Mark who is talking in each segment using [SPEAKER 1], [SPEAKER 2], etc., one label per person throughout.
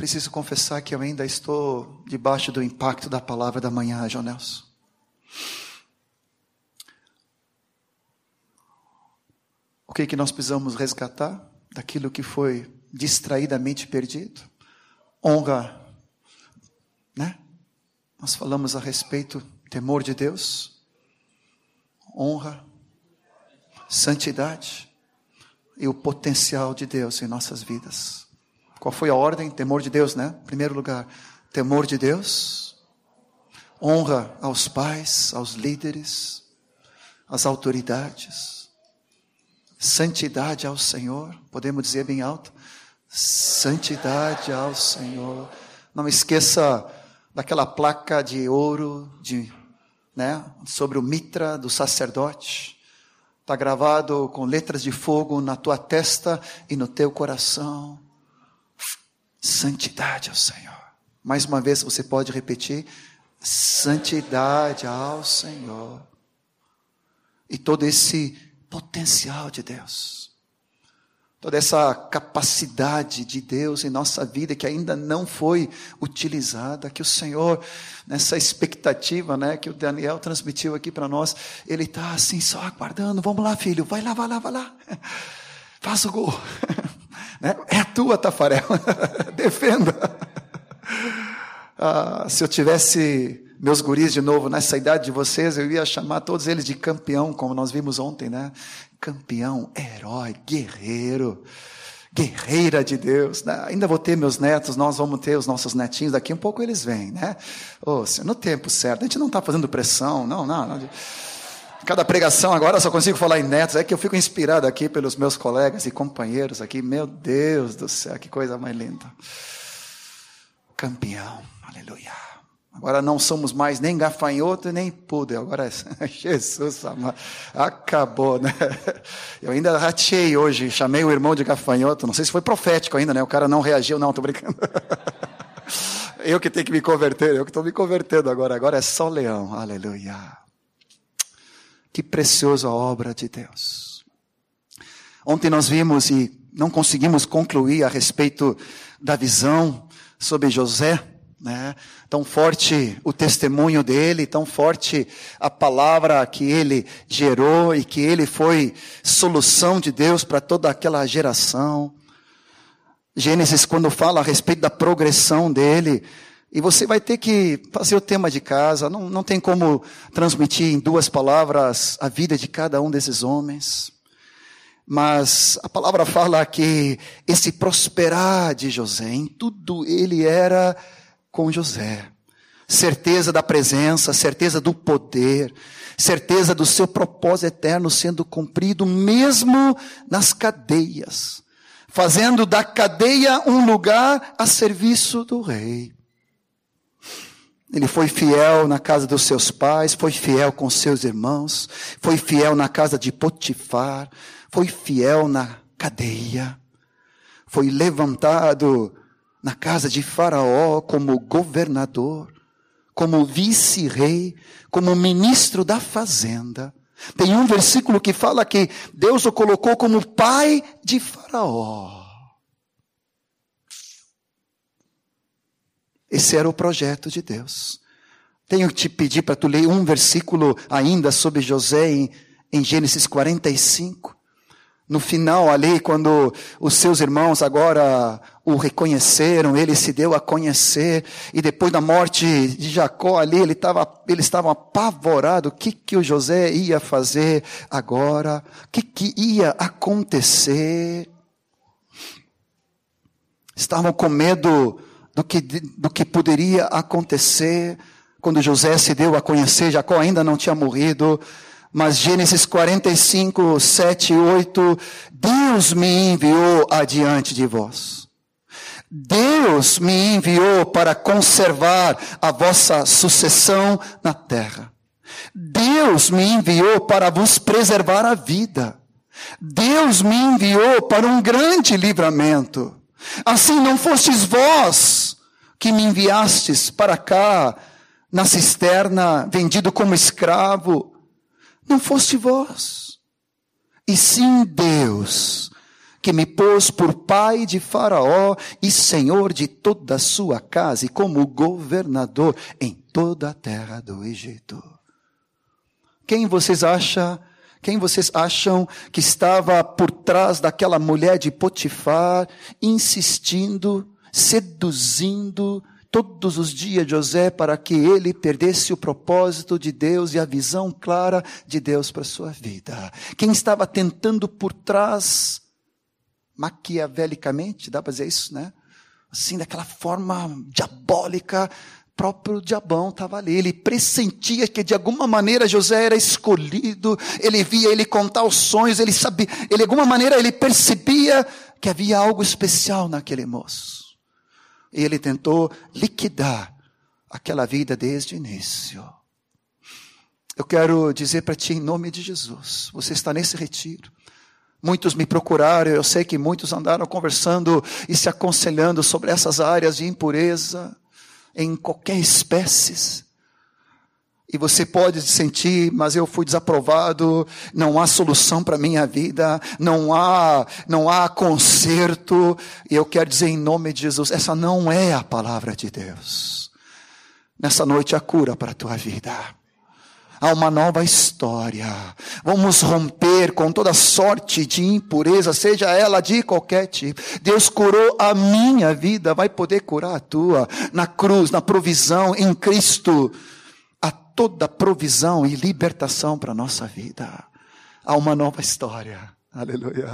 [SPEAKER 1] preciso confessar que eu ainda estou debaixo do impacto da palavra da manhã, João Nelson. O que, que nós precisamos resgatar daquilo que foi distraidamente perdido? Honra, né? Nós falamos a respeito temor de Deus, honra, santidade e o potencial de Deus em nossas vidas. Qual foi a ordem? Temor de Deus, né? Primeiro lugar, temor de Deus, honra aos pais, aos líderes, às autoridades, santidade ao Senhor, podemos dizer bem alto, santidade ao Senhor. Não esqueça daquela placa de ouro de, né, sobre o mitra do sacerdote. Está gravado com letras de fogo na tua testa e no teu coração. Santidade ao Senhor. Mais uma vez você pode repetir: santidade ao Senhor. E todo esse potencial de Deus. Toda essa capacidade de Deus em nossa vida que ainda não foi utilizada, que o Senhor, nessa expectativa, né, que o Daniel transmitiu aqui para nós, ele está assim só aguardando. Vamos lá, filho, vai lá, vai lá, vai lá. Faça o gol. Né? É a tua, Tafarel. Defenda. Ah, se eu tivesse meus guris de novo nessa idade de vocês, eu ia chamar todos eles de campeão, como nós vimos ontem, né? Campeão, herói, guerreiro, guerreira de Deus. Né? Ainda vou ter meus netos, nós vamos ter os nossos netinhos, daqui um pouco eles vêm, né? Oh, no tempo certo, a gente não está fazendo pressão, não, não. não. Cada pregação agora só consigo falar em netos, é que eu fico inspirado aqui pelos meus colegas e companheiros aqui. Meu Deus do céu, que coisa mais linda. Campeão, aleluia. Agora não somos mais nem gafanhoto nem pude. Agora é Jesus amado. Acabou, né? Eu ainda ratei hoje, chamei o irmão de gafanhoto. Não sei se foi profético ainda, né? O cara não reagiu, não, estou brincando. Eu que tenho que me converter, eu que estou me convertendo agora. Agora é só leão, aleluia. Que preciosa obra de Deus. Ontem nós vimos e não conseguimos concluir a respeito da visão sobre José, né? Tão forte o testemunho dele, tão forte a palavra que ele gerou e que ele foi solução de Deus para toda aquela geração. Gênesis, quando fala a respeito da progressão dele, e você vai ter que fazer o tema de casa, não, não tem como transmitir em duas palavras a vida de cada um desses homens. Mas a palavra fala que esse prosperar de José, em tudo ele era com José. Certeza da presença, certeza do poder, certeza do seu propósito eterno sendo cumprido, mesmo nas cadeias, fazendo da cadeia um lugar a serviço do rei. Ele foi fiel na casa dos seus pais, foi fiel com seus irmãos, foi fiel na casa de Potifar, foi fiel na cadeia, foi levantado na casa de Faraó como governador, como vice-rei, como ministro da fazenda. Tem um versículo que fala que Deus o colocou como pai de Faraó. Esse era o projeto de Deus. Tenho que te pedir para tu ler um versículo ainda sobre José em, em Gênesis 45. No final ali, quando os seus irmãos agora o reconheceram, ele se deu a conhecer, e depois da morte de Jacó ali, ele estava, eles estavam apavorados, o que que o José ia fazer agora? O que que ia acontecer? Estavam com medo do que, do que poderia acontecer quando José se deu a conhecer, Jacó ainda não tinha morrido, mas Gênesis 45, 7 e 8, Deus me enviou adiante de vós. Deus me enviou para conservar a vossa sucessão na terra. Deus me enviou para vos preservar a vida. Deus me enviou para um grande livramento. Assim não fostes vós que me enviastes para cá, na cisterna, vendido como escravo. Não foste vós. E sim Deus, que me pôs por pai de Faraó e senhor de toda a sua casa e como governador em toda a terra do Egito. Quem vocês acham? Quem vocês acham que estava por trás daquela mulher de Potifar, insistindo, seduzindo todos os dias José para que ele perdesse o propósito de Deus e a visão clara de Deus para sua vida? Quem estava tentando por trás maquiavelicamente, dá para dizer isso, né? Assim, daquela forma diabólica, próprio diabão estava ali. Ele pressentia que de alguma maneira José era escolhido. Ele via ele contar os sonhos. Ele sabia, ele de alguma maneira ele percebia que havia algo especial naquele moço. E ele tentou liquidar aquela vida desde o início. Eu quero dizer para ti em nome de Jesus, você está nesse retiro. Muitos me procuraram, eu sei que muitos andaram conversando e se aconselhando sobre essas áreas de impureza em qualquer espécie. E você pode sentir, mas eu fui desaprovado, não há solução para minha vida, não há, não há conserto. E eu quero dizer em nome de Jesus, essa não é a palavra de Deus. Nessa noite há cura para a tua vida a uma nova história. Vamos romper com toda sorte de impureza, seja ela de qualquer tipo. Deus curou a minha vida, vai poder curar a tua. Na cruz, na provisão, em Cristo. Há toda provisão e libertação para a nossa vida. Há uma nova história. Aleluia.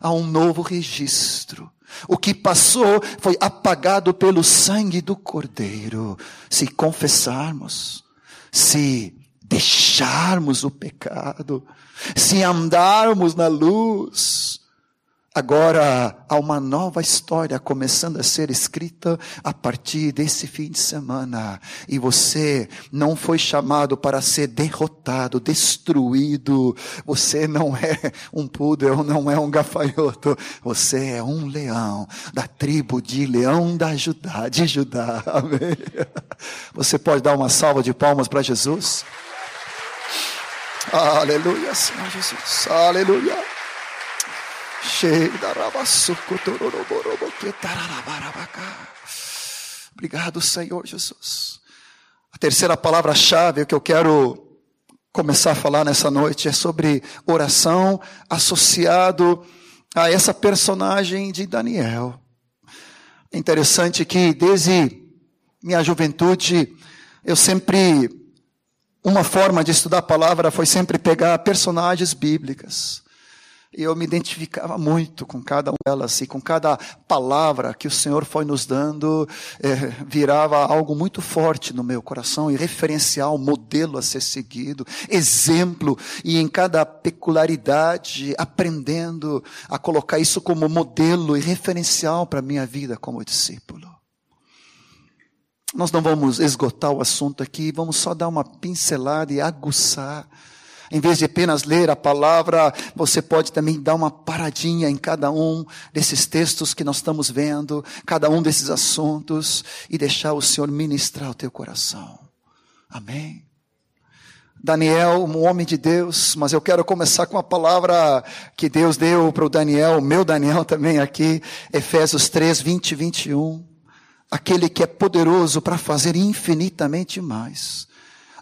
[SPEAKER 1] Há um novo registro. O que passou foi apagado pelo sangue do Cordeiro. Se confessarmos, se deixarmos o pecado, se andarmos na luz. Agora há uma nova história começando a ser escrita a partir desse fim de semana. E você não foi chamado para ser derrotado, destruído. Você não é um pudel, não é um gafanhoto. Você é um leão da tribo de Leão da Judá, de Judá. Amém. Você pode dar uma salva de palmas para Jesus? Aleluia, Senhor Jesus. Aleluia. Obrigado, Senhor Jesus. A terceira palavra-chave que eu quero começar a falar nessa noite é sobre oração associado a essa personagem de Daniel. É interessante que desde minha juventude eu sempre uma forma de estudar a palavra foi sempre pegar personagens bíblicas. E eu me identificava muito com cada uma delas, e com cada palavra que o Senhor foi nos dando, é, virava algo muito forte no meu coração, e referencial, modelo a ser seguido, exemplo, e em cada peculiaridade, aprendendo a colocar isso como modelo e referencial para a minha vida como discípulo. Nós não vamos esgotar o assunto aqui, vamos só dar uma pincelada e aguçar. Em vez de apenas ler a palavra, você pode também dar uma paradinha em cada um desses textos que nós estamos vendo, cada um desses assuntos, e deixar o Senhor ministrar o teu coração. Amém. Daniel, um homem de Deus, mas eu quero começar com a palavra que Deus deu para o Daniel, meu Daniel também aqui, Efésios 3, 20 e 21 aquele que é poderoso para fazer infinitamente mais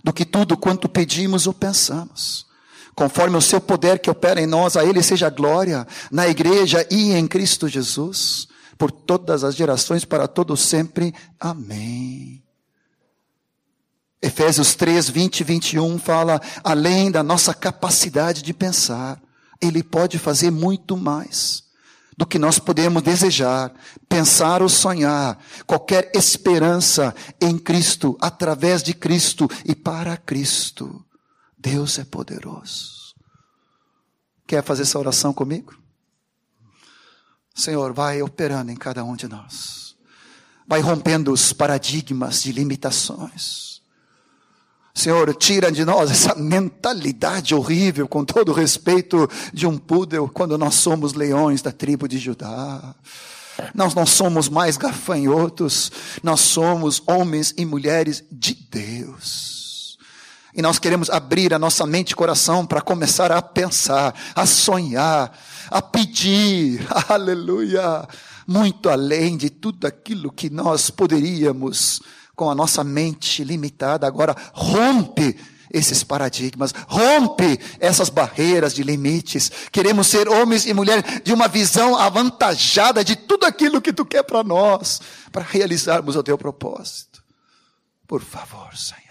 [SPEAKER 1] do que tudo quanto pedimos ou pensamos. Conforme o seu poder que opera em nós, a ele seja glória na igreja e em Cristo Jesus, por todas as gerações, para todos sempre. Amém. Efésios 3, 20 e 21 fala, além da nossa capacidade de pensar, ele pode fazer muito mais do que nós podemos desejar, pensar ou sonhar, qualquer esperança em Cristo, através de Cristo e para Cristo. Deus é poderoso. Quer fazer essa oração comigo? Senhor, vai operando em cada um de nós. Vai rompendo os paradigmas de limitações Senhor, tira de nós essa mentalidade horrível, com todo respeito de um pudel, quando nós somos leões da tribo de Judá. Nós não somos mais gafanhotos, nós somos homens e mulheres de Deus. E nós queremos abrir a nossa mente e coração para começar a pensar, a sonhar, a pedir, aleluia, muito além de tudo aquilo que nós poderíamos, com a nossa mente limitada, agora rompe esses paradigmas, rompe essas barreiras de limites. Queremos ser homens e mulheres de uma visão avantajada de tudo aquilo que tu quer para nós, para realizarmos o teu propósito. Por favor, Senhor.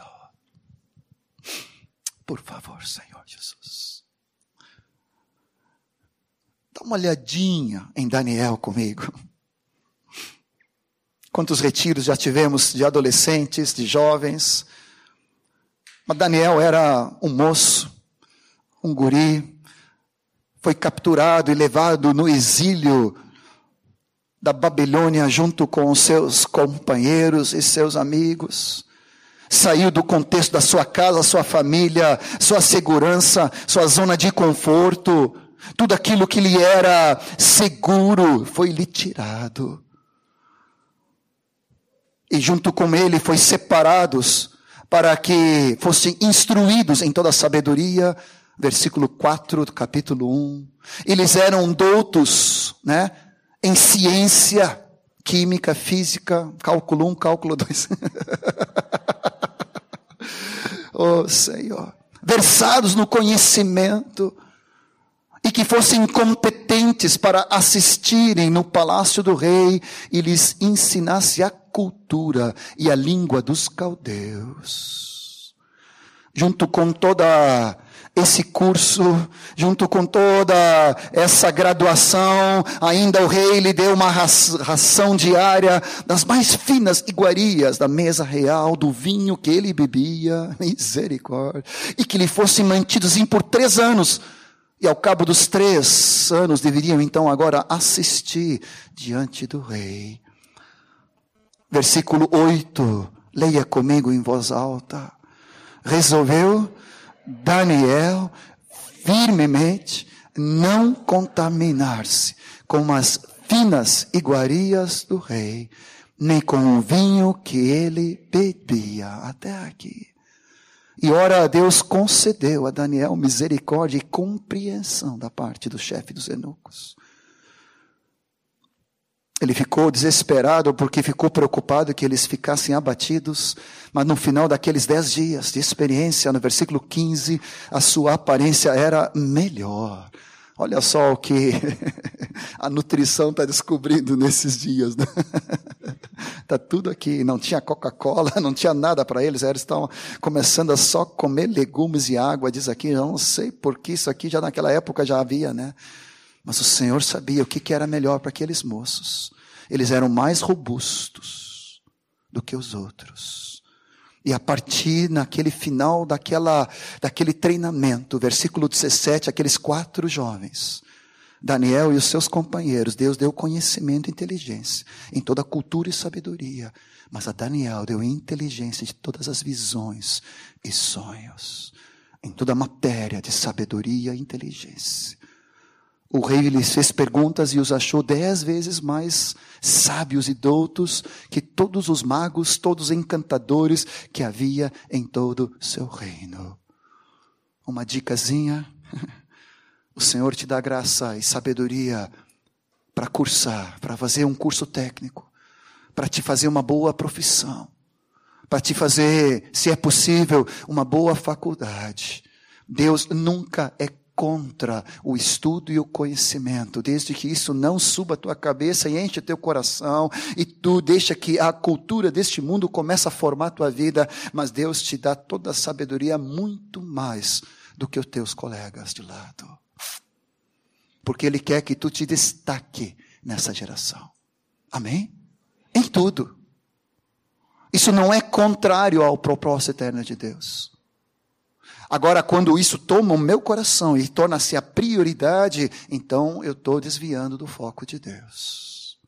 [SPEAKER 1] Por favor, Senhor Jesus. Dá uma olhadinha em Daniel comigo. Quantos retiros já tivemos de adolescentes, de jovens. Mas Daniel era um moço, um guri, foi capturado e levado no exílio da Babilônia junto com os seus companheiros e seus amigos saiu do contexto da sua casa, sua família, sua segurança, sua zona de conforto, tudo aquilo que lhe era seguro foi lhe tirado. E junto com ele foi separados para que fossem instruídos em toda a sabedoria, versículo 4 do capítulo 1. Eles eram doutos, né, em ciência, química, física, cálculo 1, cálculo 2. oh Senhor, versados no conhecimento e que fossem competentes para assistirem no palácio do rei e lhes ensinasse a cultura e a língua dos caldeus. Junto com toda esse curso, junto com toda essa graduação, ainda o rei lhe deu uma ração diária das mais finas iguarias da mesa real, do vinho que ele bebia, misericórdia, e que lhe fossem mantidos por três anos, e ao cabo dos três anos deveriam então agora assistir diante do rei. Versículo 8, leia comigo em voz alta. Resolveu Daniel firmemente não contaminar-se com as finas iguarias do rei, nem com o vinho que ele bebia. Até aqui. E ora, Deus concedeu a Daniel misericórdia e compreensão da parte do chefe dos eunucos. Ele ficou desesperado porque ficou preocupado que eles ficassem abatidos, mas no final daqueles dez dias de experiência, no versículo 15, a sua aparência era melhor. Olha só o que a nutrição está descobrindo nesses dias. Está né? tudo aqui. Não tinha Coca-Cola, não tinha nada para eles. Eles estavam começando a só comer legumes e água. Diz aqui, eu não sei porque isso aqui já naquela época já havia, né? Mas o Senhor sabia o que era melhor para aqueles moços. Eles eram mais robustos do que os outros. E a partir naquele final daquela, daquele treinamento, versículo 17, aqueles quatro jovens, Daniel e os seus companheiros, Deus deu conhecimento e inteligência em toda a cultura e sabedoria. Mas a Daniel deu inteligência de todas as visões e sonhos, em toda a matéria de sabedoria e inteligência. O rei lhes fez perguntas e os achou dez vezes mais sábios e doutos que todos os magos, todos os encantadores que havia em todo seu reino. Uma dicasinha. O Senhor te dá graça e sabedoria para cursar, para fazer um curso técnico, para te fazer uma boa profissão, para te fazer, se é possível, uma boa faculdade. Deus nunca é contra o estudo e o conhecimento, desde que isso não suba a tua cabeça e enche teu coração, e tu deixa que a cultura deste mundo comece a formar a tua vida, mas Deus te dá toda a sabedoria muito mais do que os teus colegas de lado. Porque Ele quer que tu te destaque nessa geração. Amém? Em tudo. Isso não é contrário ao propósito eterno de Deus. Agora, quando isso toma o meu coração e torna-se a prioridade, então eu estou desviando do foco de Deus.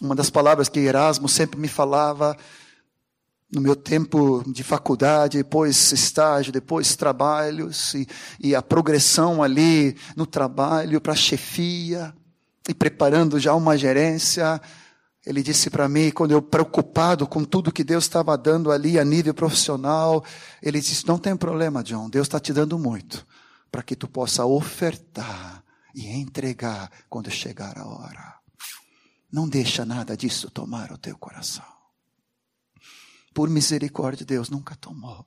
[SPEAKER 1] Uma das palavras que Erasmo sempre me falava no meu tempo de faculdade, depois estágio, depois trabalhos, e, e a progressão ali no trabalho para chefia, e preparando já uma gerência, Ele disse para mim, quando eu preocupado com tudo que Deus estava dando ali a nível profissional, ele disse: Não tem problema, John, Deus está te dando muito, para que tu possa ofertar e entregar quando chegar a hora. Não deixa nada disso tomar o teu coração. Por misericórdia, Deus nunca tomou.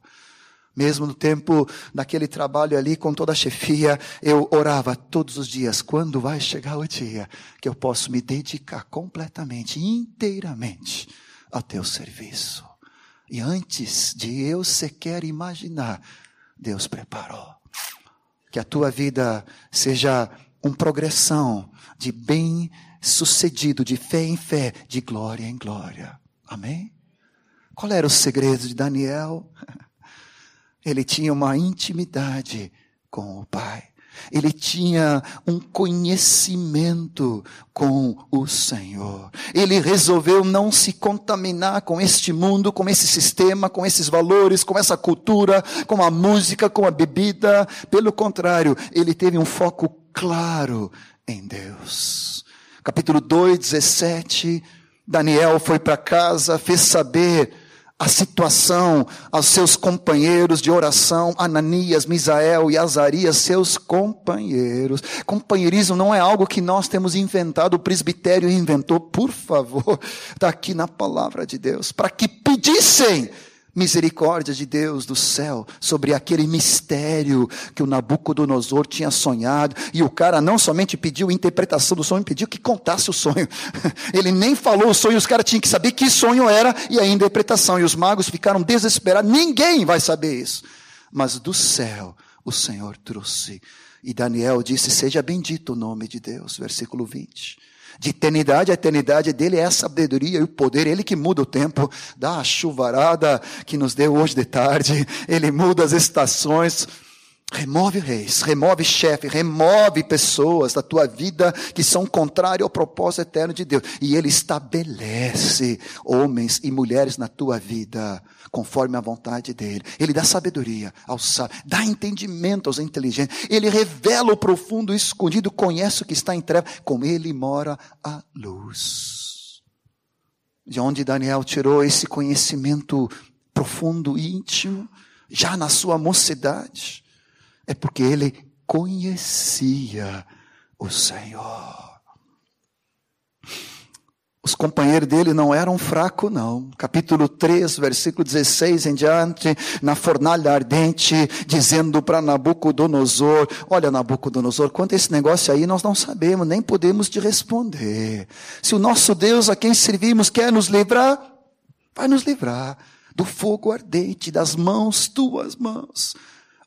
[SPEAKER 1] Mesmo no tempo daquele trabalho ali com toda a chefia, eu orava todos os dias: quando vai chegar o dia que eu posso me dedicar completamente, inteiramente ao teu serviço? E antes de eu sequer imaginar, Deus preparou. Que a tua vida seja uma progressão de bem sucedido, de fé em fé, de glória em glória. Amém? Qual era o segredo de Daniel? Ele tinha uma intimidade com o Pai. Ele tinha um conhecimento com o Senhor. Ele resolveu não se contaminar com este mundo, com esse sistema, com esses valores, com essa cultura, com a música, com a bebida. Pelo contrário, ele teve um foco claro em Deus. Capítulo 2, 17. Daniel foi para casa, fez saber a situação aos seus companheiros de oração, Ananias, Misael e Azarias, seus companheiros. Companheirismo não é algo que nós temos inventado, o presbitério inventou, por favor, está aqui na palavra de Deus, para que pedissem misericórdia de Deus do céu sobre aquele mistério que o Nabucodonosor tinha sonhado. E o cara não somente pediu interpretação do sonho, pediu que contasse o sonho. Ele nem falou o sonho, os caras tinham que saber que sonho era e a interpretação. E os magos ficaram desesperados. Ninguém vai saber isso. Mas do céu o Senhor trouxe. E Daniel disse: Seja bendito o nome de Deus. Versículo 20. De eternidade a eternidade dele é a sabedoria e o poder, ele que muda o tempo, dá a chuvarada que nos deu hoje de tarde, ele muda as estações, remove reis, remove chefe, remove pessoas da tua vida que são contrárias ao propósito eterno de Deus, e ele estabelece homens e mulheres na tua vida conforme a vontade dele. Ele dá sabedoria aos sábios, dá entendimento aos inteligentes. Ele revela o profundo e escondido, conhece o que está em trevas, com ele mora a luz. De onde Daniel tirou esse conhecimento profundo e íntimo, já na sua mocidade, é porque ele conhecia o Senhor. Os companheiros dele não eram fracos, não. Capítulo 3, versículo 16 em diante, na fornalha ardente, dizendo para Nabucodonosor: Olha, Nabucodonosor, quanto a esse negócio aí, nós não sabemos, nem podemos te responder. Se o nosso Deus a quem servimos quer nos livrar, vai nos livrar do fogo ardente, das mãos, tuas mãos.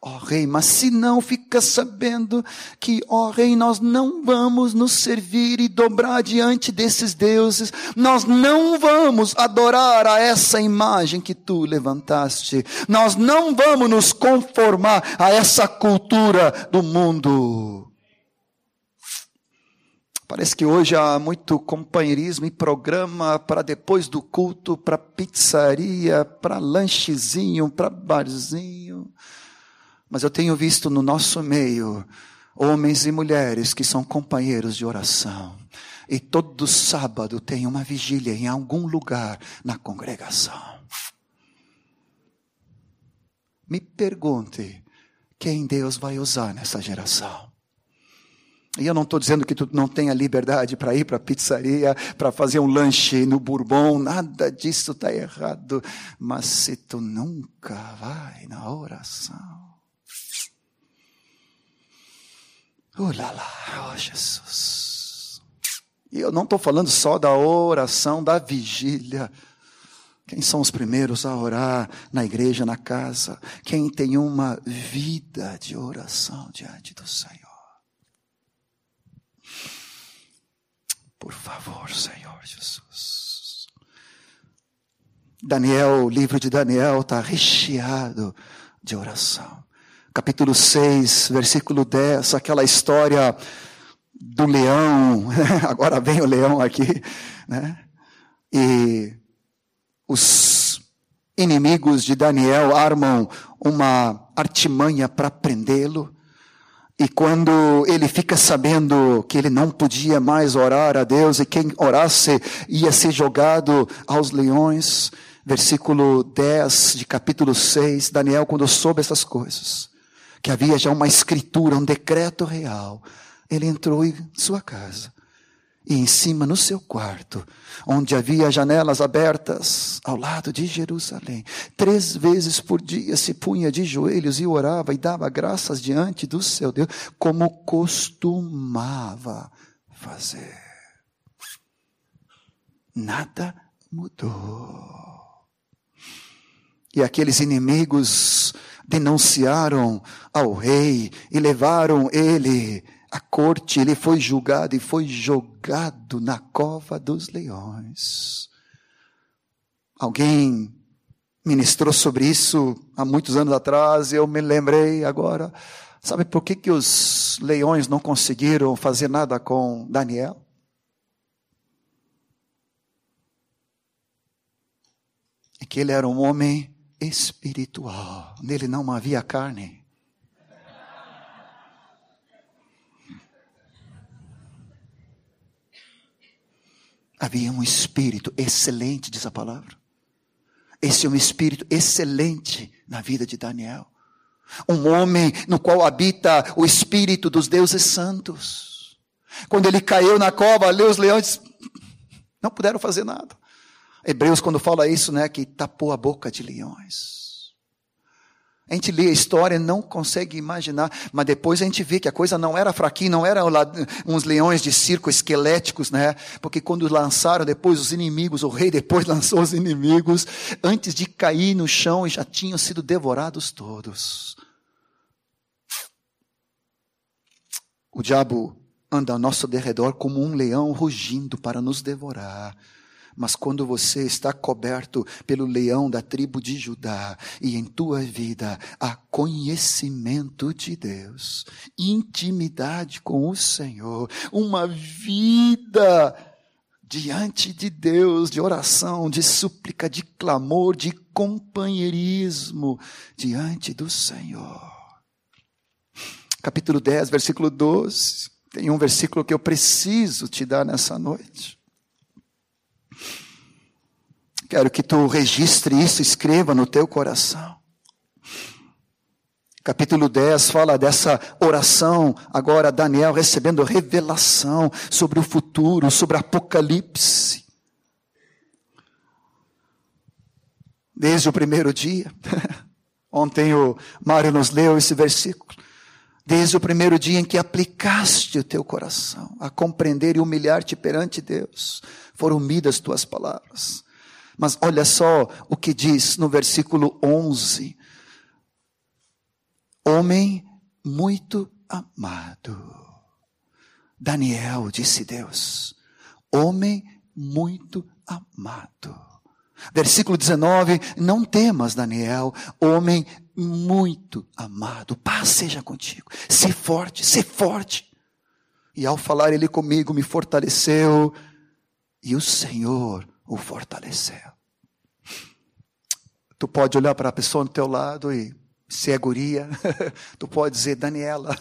[SPEAKER 1] Ó oh, rei, mas se não fica sabendo que, ó oh, rei, nós não vamos nos servir e dobrar diante desses deuses, nós não vamos adorar a essa imagem que tu levantaste, nós não vamos nos conformar a essa cultura do mundo. Parece que hoje há muito companheirismo e programa para depois do culto, para pizzaria, para lanchezinho, para barzinho. Mas eu tenho visto no nosso meio homens e mulheres que são companheiros de oração. E todo sábado tem uma vigília em algum lugar na congregação. Me pergunte quem Deus vai usar nessa geração. E eu não estou dizendo que tu não tenha liberdade para ir para a pizzaria, para fazer um lanche no Bourbon, nada disso está errado. Mas se tu nunca vai na oração, Oh lá lá, oh Jesus. E eu não estou falando só da oração, da vigília. Quem são os primeiros a orar na igreja, na casa? Quem tem uma vida de oração diante do Senhor? Por favor, Senhor Jesus. Daniel, o livro de Daniel está recheado de oração capítulo 6, versículo 10, aquela história do leão, agora vem o leão aqui, né? E os inimigos de Daniel armam uma artimanha para prendê-lo. E quando ele fica sabendo que ele não podia mais orar a Deus e quem orasse ia ser jogado aos leões, versículo 10 de capítulo 6, Daniel, quando soube essas coisas, que havia já uma escritura, um decreto real, ele entrou em sua casa e em cima no seu quarto, onde havia janelas abertas ao lado de Jerusalém. Três vezes por dia se punha de joelhos e orava e dava graças diante do seu Deus, como costumava fazer. Nada mudou. E aqueles inimigos denunciaram ao rei e levaram ele a corte, ele foi julgado e foi jogado na cova dos leões. Alguém ministrou sobre isso há muitos anos atrás, eu me lembrei agora. Sabe por que, que os leões não conseguiram fazer nada com Daniel? É que ele era um homem espiritual, nele não havia carne. Havia um espírito excelente, diz a palavra. Esse é um espírito excelente na vida de Daniel. Um homem no qual habita o espírito dos deuses santos. Quando ele caiu na cova, ali os leões não puderam fazer nada. Hebreus, quando fala isso, né, que tapou a boca de leões. A gente lê a história não consegue imaginar, mas depois a gente vê que a coisa não era fraquinha, não eram uns leões de circo esqueléticos, né? Porque quando lançaram depois os inimigos, o rei depois lançou os inimigos, antes de cair no chão já tinham sido devorados todos. O diabo anda ao nosso derredor como um leão rugindo para nos devorar. Mas quando você está coberto pelo leão da tribo de Judá e em tua vida há conhecimento de Deus, intimidade com o Senhor, uma vida diante de Deus, de oração, de súplica, de clamor, de companheirismo diante do Senhor. Capítulo 10, versículo 12. Tem um versículo que eu preciso te dar nessa noite. Quero que tu registre isso, escreva no teu coração. Capítulo 10 fala dessa oração, agora Daniel recebendo revelação sobre o futuro, sobre Apocalipse. Desde o primeiro dia. Ontem o Mário nos leu esse versículo. Desde o primeiro dia em que aplicaste o teu coração a compreender e humilhar-te perante Deus, foram unidas tuas palavras. Mas olha só o que diz no versículo 11: Homem muito amado. Daniel, disse Deus, homem muito amado. Versículo 19: Não temas, Daniel, homem muito amado, paz seja contigo, se forte, se forte. E ao falar ele comigo, me fortaleceu, e o Senhor o fortaleceu. Tu pode olhar para a pessoa do teu lado e se é guria, tu pode dizer Daniela.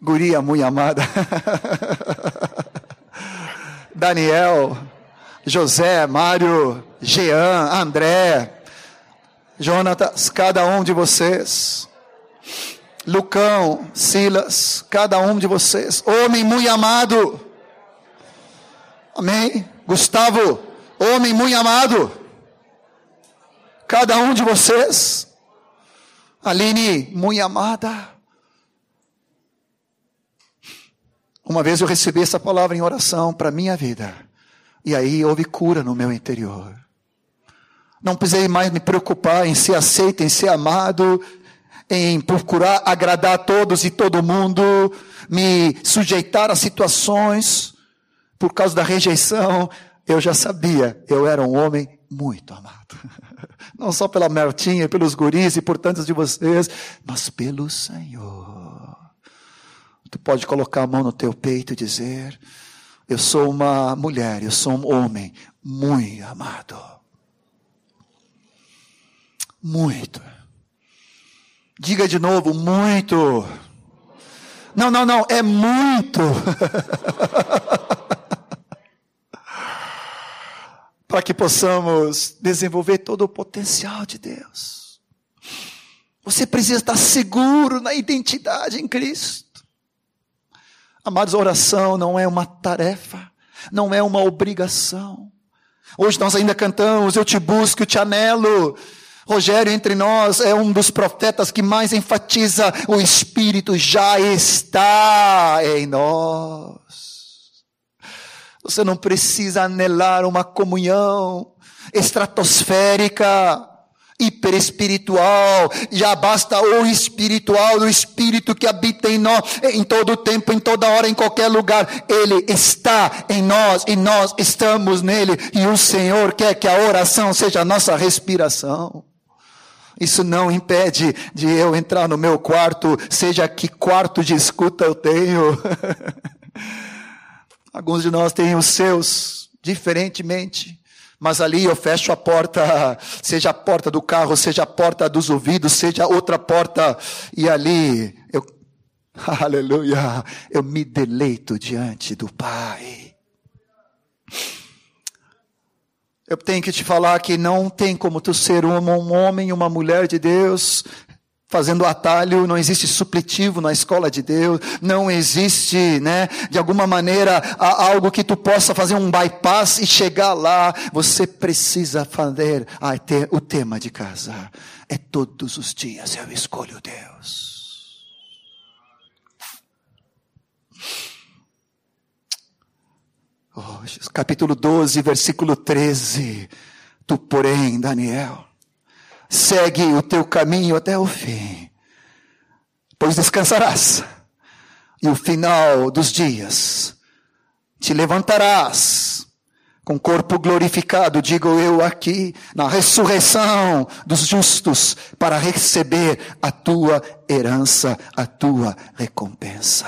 [SPEAKER 1] guria muito amada. Daniel, José, Mário, Jean, André, Jonatas, cada um de vocês. Lucão, Silas, cada um de vocês, homem muito amado. Amém? Gustavo, homem muito amado. Cada um de vocês. Aline, muito amada. Uma vez eu recebi essa palavra em oração para minha vida. E aí houve cura no meu interior. Não precisei mais me preocupar em ser aceito, em ser amado, em procurar agradar a todos e todo mundo, me sujeitar a situações por causa da rejeição. Eu já sabia, eu era um homem muito amado. Não só pela Mertinha, pelos guris e por tantos de vocês, mas pelo Senhor. Tu pode colocar a mão no teu peito e dizer: Eu sou uma mulher, eu sou um homem muito amado. Muito. Diga de novo, muito. Não, não, não, é muito. Para que possamos desenvolver todo o potencial de Deus. Você precisa estar seguro na identidade em Cristo. Amados, oração não é uma tarefa, não é uma obrigação. Hoje nós ainda cantamos, eu te busco, eu te anelo. Rogério, entre nós, é um dos profetas que mais enfatiza o Espírito já está em nós. Você não precisa anelar uma comunhão estratosférica hiperespiritual, já basta o espiritual, o espírito que habita em nós, em todo tempo, em toda hora, em qualquer lugar, ele está em nós e nós estamos nele, e o Senhor quer que a oração seja a nossa respiração. Isso não impede de eu entrar no meu quarto, seja que quarto de escuta eu tenho. Alguns de nós têm os seus, diferentemente. Mas ali eu fecho a porta, seja a porta do carro, seja a porta dos ouvidos, seja outra porta, e ali eu, aleluia, eu me deleito diante do Pai. Eu tenho que te falar que não tem como tu ser um, um homem, uma mulher de Deus, fazendo atalho, não existe supletivo na escola de Deus, não existe, né, de alguma maneira algo que tu possa fazer um bypass e chegar lá. Você precisa fazer ah, ter o tema de casa. É todos os dias eu escolho Deus. Oh, capítulo 12, versículo 13. Tu, porém, Daniel, segue o teu caminho até o fim, pois descansarás, e o final dos dias te levantarás com corpo glorificado, digo eu aqui, na ressurreição dos justos, para receber a tua herança, a tua recompensa.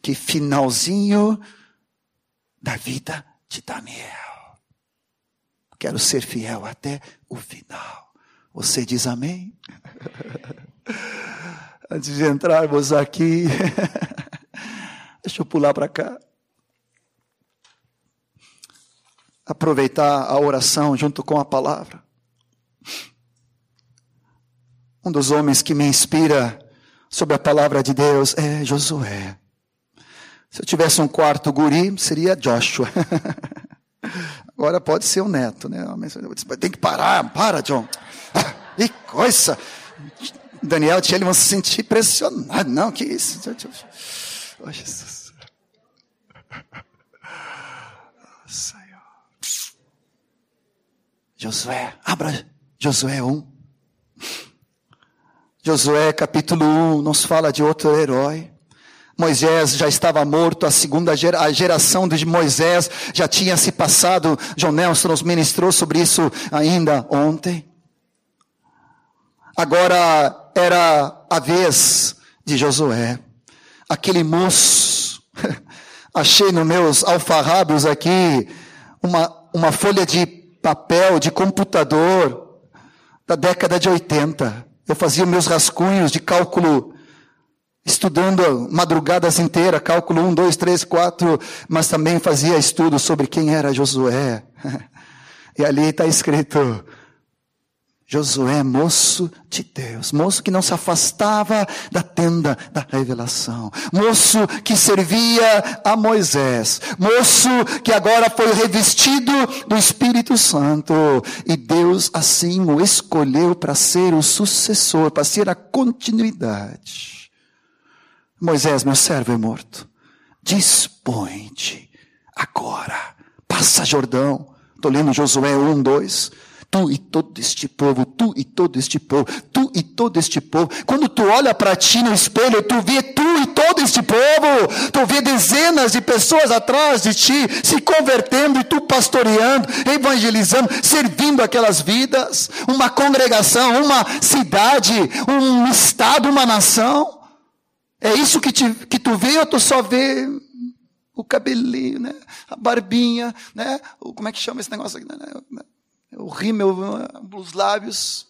[SPEAKER 1] Que finalzinho da vida de Daniel. Quero ser fiel até o final. Você diz amém? Antes de entrarmos aqui, deixa eu pular para cá. Aproveitar a oração junto com a palavra. Um dos homens que me inspira sobre a palavra de Deus é Josué. Se eu tivesse um quarto guri, seria Joshua. Agora pode ser o neto, né? Tem que parar, para, John. Ah, que coisa! Daniel e ele vão se sentir pressionados. Não, que isso? Oh, Jesus. Senhor. Josué, abra Josué 1. Josué capítulo 1 nos fala de outro herói. Moisés já estava morto, a segunda gera, a geração de Moisés já tinha se passado. João Nelson nos ministrou sobre isso ainda ontem. Agora era a vez de Josué, aquele moço. Achei nos meus alfarrábios aqui uma, uma folha de papel de computador da década de 80. Eu fazia meus rascunhos de cálculo estudando madrugadas inteiras, cálculo 1, 2, 3, 4, mas também fazia estudo sobre quem era Josué. E ali está escrito, Josué, moço de Deus, moço que não se afastava da tenda da revelação, moço que servia a Moisés, moço que agora foi revestido do Espírito Santo, e Deus assim o escolheu para ser o sucessor, para ser a continuidade. Moisés, meu servo é morto. Dispõe-te agora. Passa Jordão. Estou lendo Josué 1, 2 tu e todo este povo, tu e todo este povo, tu e todo este povo. Quando tu olha para ti no espelho, tu vê tu e todo este povo, tu vê dezenas de pessoas atrás de ti se convertendo e tu pastoreando, evangelizando, servindo aquelas vidas, uma congregação, uma cidade, um estado, uma nação. É isso que, te, que tu vê ou tu só vê o cabelinho, né? A barbinha, né? O, como é que chama esse negócio aqui? Né? O rímel, os lábios.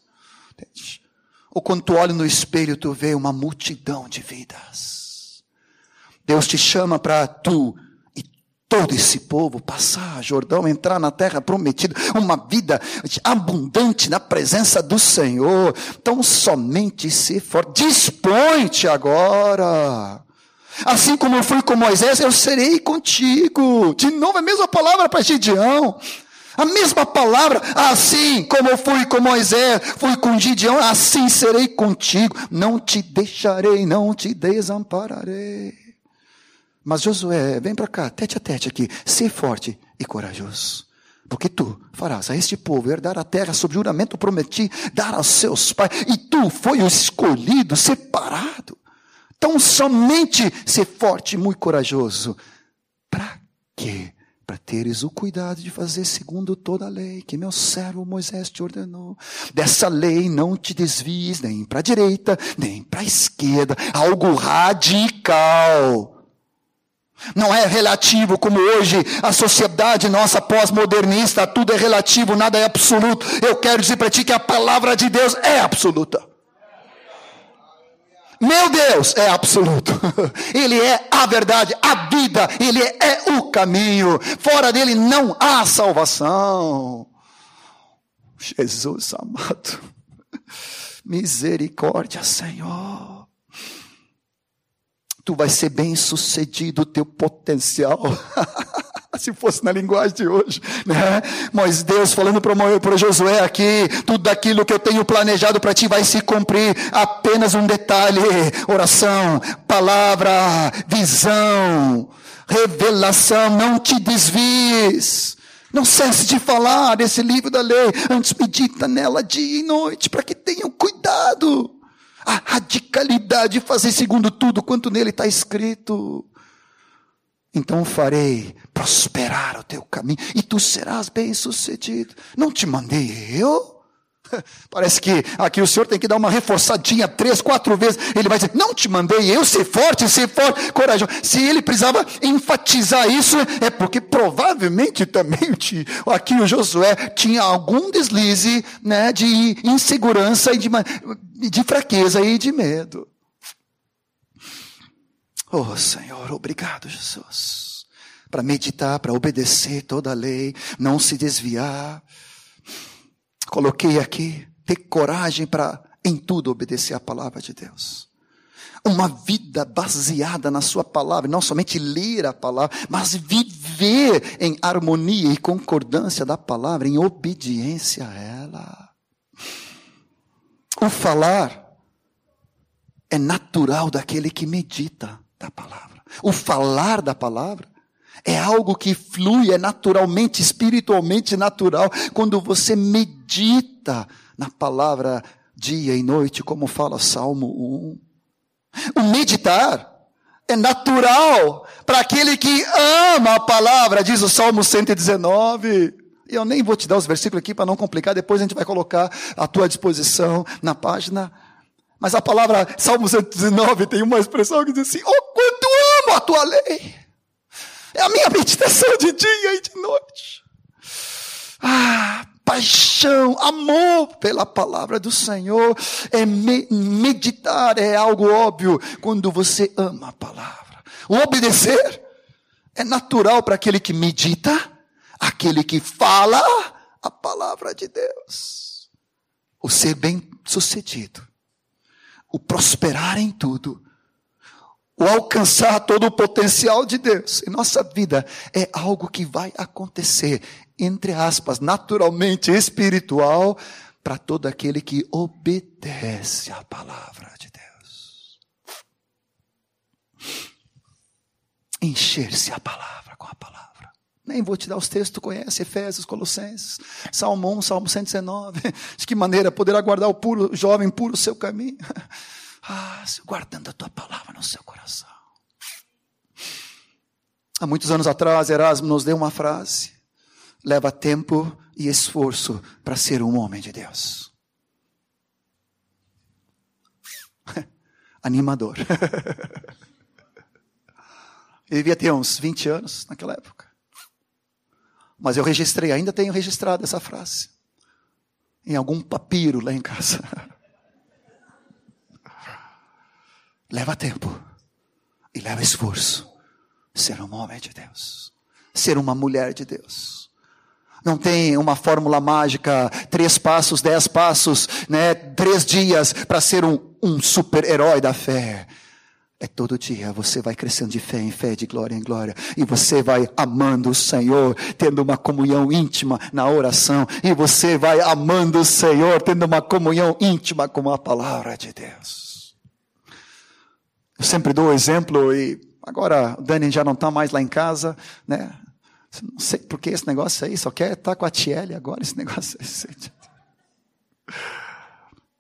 [SPEAKER 1] Ou quando tu olha no espelho, tu vê uma multidão de vidas. Deus te chama para tu todo esse povo passar Jordão, entrar na terra prometida, uma vida abundante na presença do Senhor. Então somente se for, dispõe-te agora. Assim como eu fui com Moisés, eu serei contigo. De novo, a mesma palavra para Gideão. A mesma palavra, assim como eu fui com Moisés, fui com Gideão, assim serei contigo. Não te deixarei, não te desampararei. Mas Josué, vem para cá, tete a tete aqui, ser forte e corajoso. Porque tu farás a este povo herdar a terra sob juramento prometi, dar aos seus pais, e tu foi o escolhido, separado. Então somente ser forte e muito corajoso. Para quê? Para teres o cuidado de fazer segundo toda a lei que meu servo Moisés te ordenou. Dessa lei não te desvies nem para a direita, nem para a esquerda. Algo radical. Não é relativo como hoje a sociedade nossa pós-modernista, tudo é relativo, nada é absoluto. Eu quero dizer para ti que a palavra de Deus é absoluta. Meu Deus é absoluto. Ele é a verdade, a vida, ele é o caminho. Fora dele não há salvação. Jesus amado. Misericórdia, Senhor. Tu vai ser bem sucedido, o teu potencial. se fosse na linguagem de hoje, né? Mas Deus falando para Josué aqui, tudo aquilo que eu tenho planejado para ti vai se cumprir. Apenas um detalhe: oração, palavra, visão, revelação. Não te desvies. Não cesse de falar desse livro da lei. Antes medita nela dia e noite, para que tenham cuidado. A radicalidade de fazer segundo tudo quanto nele está escrito então farei prosperar o teu caminho e tu serás bem sucedido. Não te mandei eu? Parece que aqui o Senhor tem que dar uma reforçadinha três, quatro vezes. Ele vai dizer: Não te mandei eu ser forte, ser forte, corajoso. Se ele precisava enfatizar isso, é porque provavelmente também aqui o Josué tinha algum deslize né, de insegurança e de, de fraqueza e de medo. Oh Senhor, obrigado, Jesus. Para meditar, para obedecer toda a lei, não se desviar. Coloquei aqui, ter coragem para em tudo obedecer a palavra de Deus. Uma vida baseada na Sua palavra, não somente ler a palavra, mas viver em harmonia e concordância da palavra, em obediência a ela. O falar é natural daquele que medita da palavra. O falar da palavra é algo que flui, é naturalmente, espiritualmente natural, quando você medita na palavra dia e noite, como fala Salmo 1. O meditar é natural para aquele que ama a palavra, diz o Salmo 119. E eu nem vou te dar os versículos aqui para não complicar, depois a gente vai colocar à tua disposição na página mas a palavra Salmo 119 tem uma expressão que diz assim: Oh, quanto amo a tua lei! É a minha meditação de dia e de noite. Ah, paixão, amor pela palavra do Senhor. É me meditar é algo óbvio quando você ama a palavra. O obedecer é natural para aquele que medita, aquele que fala a palavra de Deus. O ser bem sucedido o prosperar em tudo, o alcançar todo o potencial de Deus em nossa vida é algo que vai acontecer, entre aspas, naturalmente espiritual, para todo aquele que obedece à palavra de Deus. Encher-se a palavra com a palavra. Nem vou te dar os textos, conhece, Efésios, Colossenses, Salmo 1, Salmo 119. De que maneira poderá guardar o puro, jovem puro seu caminho? Ah, guardando a tua palavra no seu coração. Há muitos anos atrás, Erasmo nos deu uma frase: leva tempo e esforço para ser um homem de Deus. Animador. Ele devia ter uns 20 anos naquela época. Mas eu registrei, ainda tenho registrado essa frase. em algum papiro lá em casa. leva tempo e leva esforço ser um homem de Deus, ser uma mulher de Deus. Não tem uma fórmula mágica, três passos, dez passos, né, três dias para ser um, um super-herói da fé. É todo dia você vai crescendo de fé em fé, de glória em glória, e você vai amando o Senhor, tendo uma comunhão íntima na oração, e você vai amando o Senhor, tendo uma comunhão íntima com a palavra de Deus. Eu sempre dou o exemplo, e agora o Dani já não está mais lá em casa, né? Não sei por que esse negócio aí, só quer estar tá com a Tiele agora, esse negócio aí.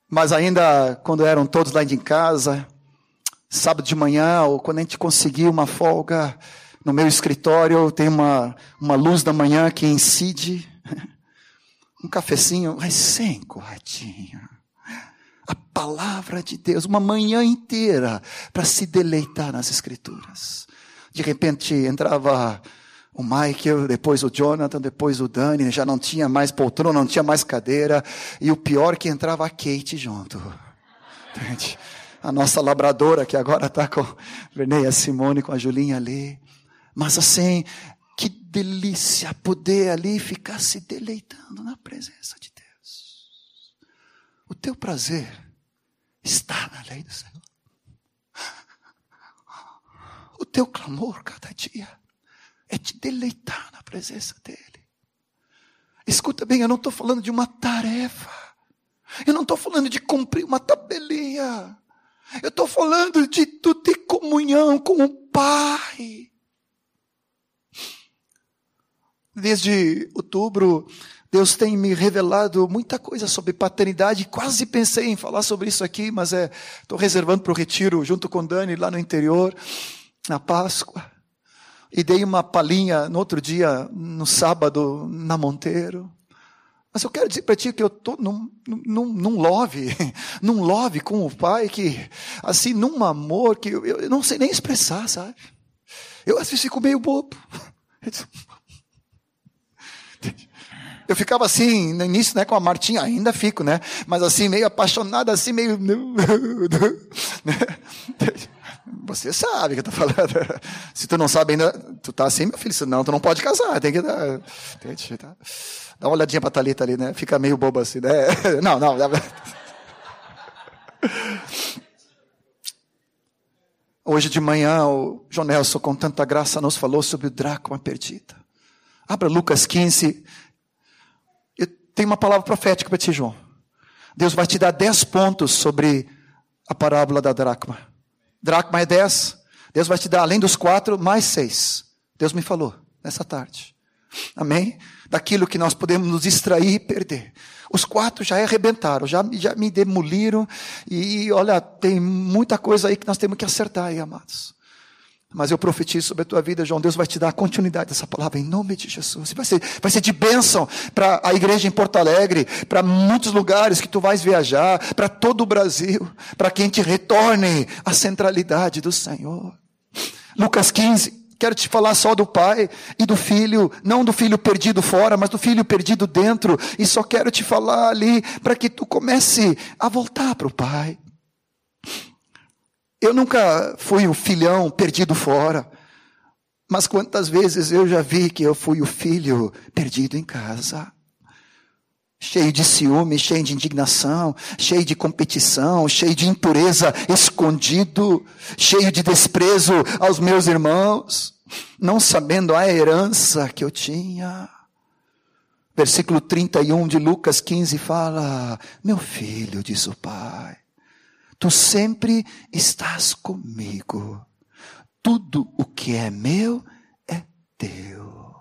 [SPEAKER 1] Mas ainda, quando eram todos lá em casa, sábado de manhã, ou quando a gente conseguir uma folga, no meu escritório tem uma, uma luz da manhã que incide, um cafecinho, recém-coadinho. A palavra de Deus, uma manhã inteira para se deleitar nas escrituras. De repente entrava o Michael, depois o Jonathan, depois o Dani, já não tinha mais poltrona, não tinha mais cadeira, e o pior que entrava a Kate junto. Entende? a nossa labradora, que agora está com a Verneia Simone, com a Julinha ali. Mas assim, que delícia poder ali ficar se deleitando na presença de Deus. O teu prazer está na lei do Senhor. O teu clamor cada dia é te deleitar na presença dEle. Escuta bem, eu não estou falando de uma tarefa. Eu não estou falando de cumprir uma tabelinha. Eu estou falando de tu ter comunhão com o Pai. Desde outubro, Deus tem me revelado muita coisa sobre paternidade. Quase pensei em falar sobre isso aqui, mas é, estou reservando para o retiro junto com Dani lá no interior, na Páscoa. E dei uma palhinha no outro dia, no sábado, na Monteiro. Mas eu quero dizer para ti que eu estou num, num, num love, num love com o Pai, que, assim, num amor que eu, eu não sei nem expressar, sabe? Eu às vezes fico meio bobo. Eu ficava assim, no início, né, com a Martinha, ainda fico, né? Mas assim, meio apaixonado, assim, meio. Você sabe o que eu estou falando. Se tu não sabe ainda, tu tá assim, meu filho, senão tu não pode casar, tem que dar. Dá uma olhadinha para Thalita ali, né? Fica meio boba assim, né? Não, não. Hoje de manhã, o João Nelson, com tanta graça, nos falou sobre o dracma perdida. Abra Lucas 15. Tenho uma palavra profética para ti, João. Deus vai te dar 10 pontos sobre a parábola da dracma. Dracma é 10. Deus vai te dar, além dos quatro, mais seis. Deus me falou nessa tarde. Amém? daquilo que nós podemos nos distrair e perder. Os quatro já arrebentaram, já, já me demoliram, e olha, tem muita coisa aí que nós temos que acertar aí, amados. Mas eu profetizo sobre a tua vida, João. Deus vai te dar continuidade dessa palavra em nome de Jesus. Vai ser, vai ser de bênção para a igreja em Porto Alegre, para muitos lugares que tu vais viajar, para todo o Brasil, para quem te retorne a centralidade do Senhor. Lucas 15. Quero te falar só do pai e do filho, não do filho perdido fora, mas do filho perdido dentro. E só quero te falar ali para que tu comece a voltar para o pai. Eu nunca fui o filhão perdido fora, mas quantas vezes eu já vi que eu fui o filho perdido em casa cheio de ciúme, cheio de indignação, cheio de competição, cheio de impureza, escondido, cheio de desprezo aos meus irmãos, não sabendo a herança que eu tinha. Versículo 31 de Lucas 15 fala: Meu filho, diz o pai, tu sempre estás comigo, tudo o que é meu é teu.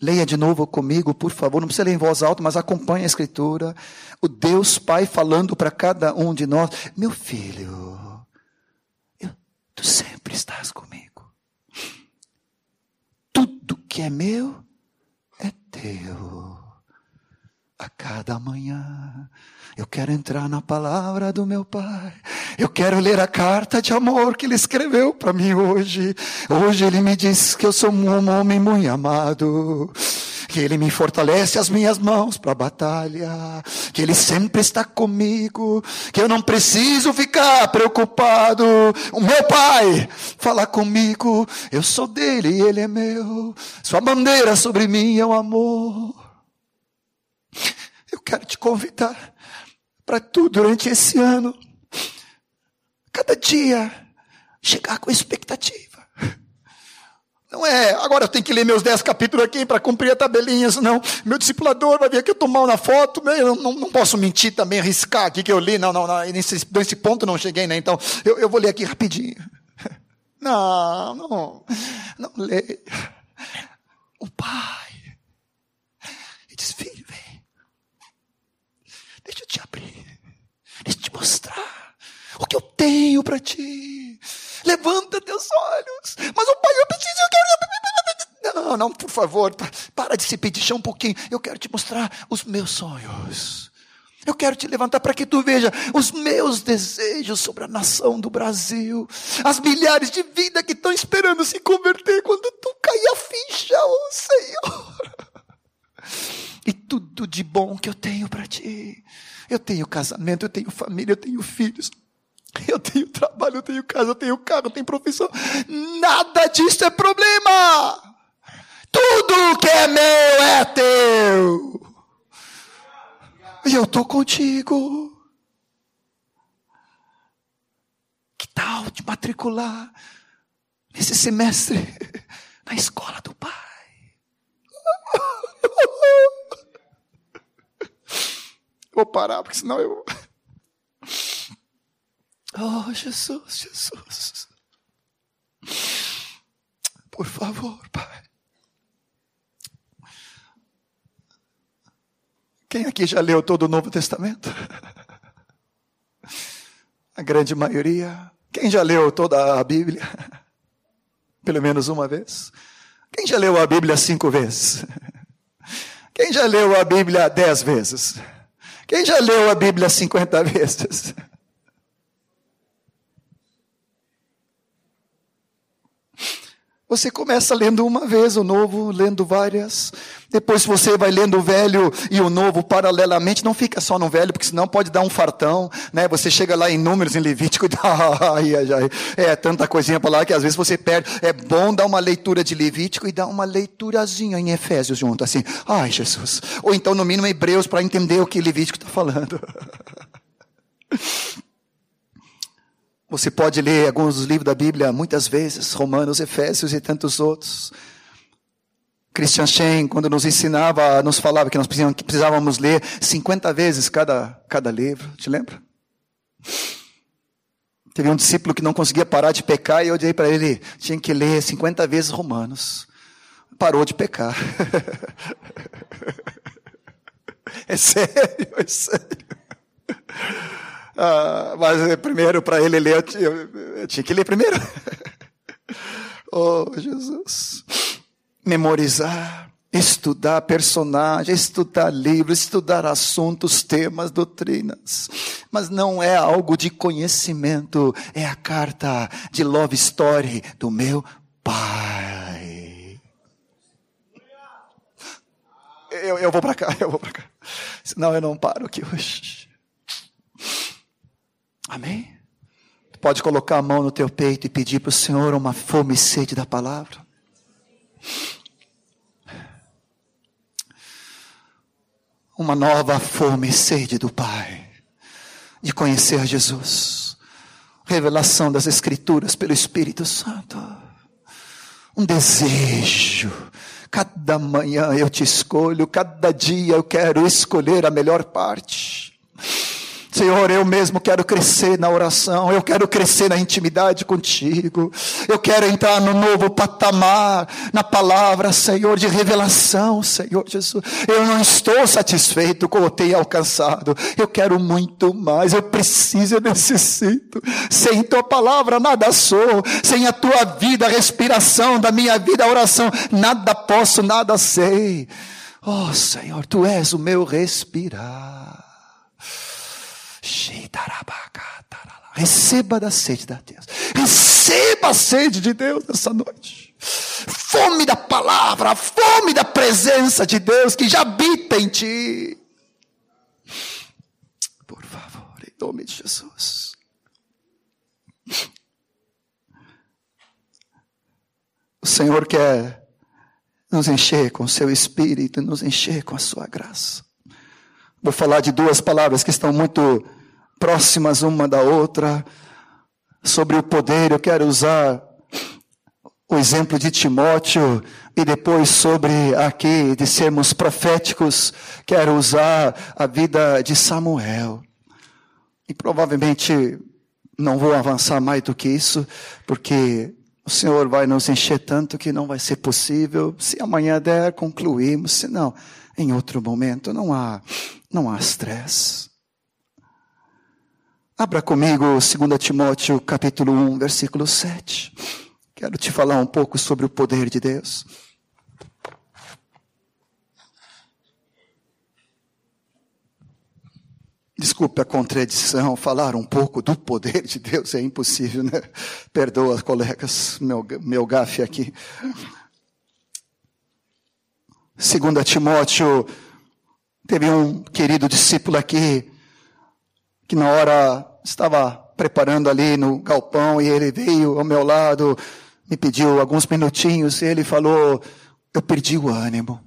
[SPEAKER 1] Leia de novo comigo, por favor. Não precisa ler em voz alta, mas acompanhe a escritura. O Deus Pai falando para cada um de nós: Meu filho, eu, tu sempre estás comigo. Tudo que é meu é teu. A cada manhã eu quero entrar na palavra do meu Pai. Eu quero ler a carta de amor que ele escreveu para mim hoje. Hoje ele me diz que eu sou um homem muito amado. que Ele me fortalece as minhas mãos para a batalha, que Ele sempre está comigo, que eu não preciso ficar preocupado. O meu Pai fala comigo, eu sou dele e Ele é meu. Sua bandeira sobre mim é o amor. Eu quero te convidar para tudo durante esse ano. Cada dia chegar com expectativa. Não é, agora eu tenho que ler meus dez capítulos aqui para cumprir a tabelinha, não. Meu discipulador vai ver que eu estou mal na foto, eu não, não, posso mentir também, arriscar aqui que eu li, não, não, não nesse, nesse ponto não cheguei, né? Então, eu, eu vou ler aqui rapidinho. Não, não, não leia. O pai, ele diz, filho, vem, deixa eu te deixa eu te mostrar o que eu tenho para ti. Levanta teus olhos. Mas o pai, eu preciso, eu quero. Não, não, por favor, para de se pedir um pouquinho. Eu quero te mostrar os meus sonhos. Eu quero te levantar para que tu veja os meus desejos sobre a nação do Brasil, as milhares de vidas que estão esperando se converter quando tu cair a ficha, oh Senhor. E tudo de bom que eu tenho para ti. Eu tenho casamento, eu tenho família, eu tenho filhos. Eu tenho trabalho, eu tenho casa, eu tenho carro, eu tenho profissão. Nada disso é problema. Tudo que é meu é teu. E eu estou contigo. Que tal te matricular nesse semestre na escola do Pai? Vou parar, porque senão eu. Oh, Jesus, Jesus. Por favor, Pai. Quem aqui já leu todo o Novo Testamento? A grande maioria. Quem já leu toda a Bíblia? Pelo menos uma vez. Quem já leu a Bíblia cinco vezes? Quem já leu a Bíblia dez vezes? Quem já leu a Bíblia cinquenta vezes? Você começa lendo uma vez o novo, lendo várias. Depois você vai lendo o velho e o novo paralelamente. Não fica só no velho, porque senão pode dar um fartão. Né? Você chega lá em números, em Levítico, e dá, ai, ai, ai. é tanta coisinha para lá que às vezes você perde. É bom dar uma leitura de Levítico e dar uma leiturazinha em Efésios junto, assim. Ai, Jesus. Ou então, no mínimo, Hebreus, para entender o que Levítico está falando. Você pode ler alguns dos livros da Bíblia muitas vezes, Romanos, Efésios e tantos outros. Christian Shen, quando nos ensinava, nos falava que nós precisávamos ler 50 vezes cada, cada livro. Te lembra? Teve um discípulo que não conseguia parar de pecar e eu disse para ele, tinha que ler 50 vezes Romanos. Parou de pecar. é sério, é sério. Ah, mas eh, primeiro, para ele ler, eu, eu, eu tinha que ler primeiro. oh, Jesus. Memorizar, estudar personagens, estudar livros, estudar assuntos, temas, doutrinas. Mas não é algo de conhecimento, é a carta de love story do meu pai. Eu, eu vou para cá, eu vou para cá. Senão eu não paro aqui hoje. Amém? Tu pode colocar a mão no teu peito e pedir para o Senhor uma fome e sede da palavra. Uma nova fome e sede do Pai, de conhecer Jesus. Revelação das Escrituras pelo Espírito Santo. Um desejo. Cada manhã eu te escolho, cada dia eu quero escolher a melhor parte. Senhor, eu mesmo quero crescer na oração, eu quero crescer na intimidade contigo, eu quero entrar no novo patamar, na palavra, Senhor, de revelação, Senhor Jesus. Eu não estou satisfeito com o que tenho alcançado, eu quero muito mais, eu preciso, eu necessito. Sem tua palavra nada sou, sem a tua vida, a respiração da minha vida, a oração, nada posso, nada sei. Oh Senhor, tu és o meu respirar. Receba da sede da Deus. Receba a sede de Deus nessa noite. fome da palavra, fome da presença de Deus que já habita em ti. Por favor, em nome de Jesus. O Senhor quer nos encher com o seu espírito, nos encher com a sua graça. Vou falar de duas palavras que estão muito próximas uma da outra sobre o poder. Eu quero usar o exemplo de Timóteo e depois sobre aqui de sermos proféticos, quero usar a vida de Samuel. E provavelmente não vou avançar mais do que isso, porque o Senhor vai nos encher tanto que não vai ser possível. Se amanhã der, concluímos. Se não, em outro momento, não há, não há estresse. Abra comigo 2 Timóteo capítulo 1, versículo 7. Quero te falar um pouco sobre o poder de Deus. Desculpe a contradição, falar um pouco do poder de Deus é impossível, né? Perdoa, colegas, meu, meu gafe aqui. Segundo Timóteo, teve um querido discípulo aqui, que na hora estava preparando ali no galpão e ele veio ao meu lado, me pediu alguns minutinhos e ele falou, eu perdi o ânimo.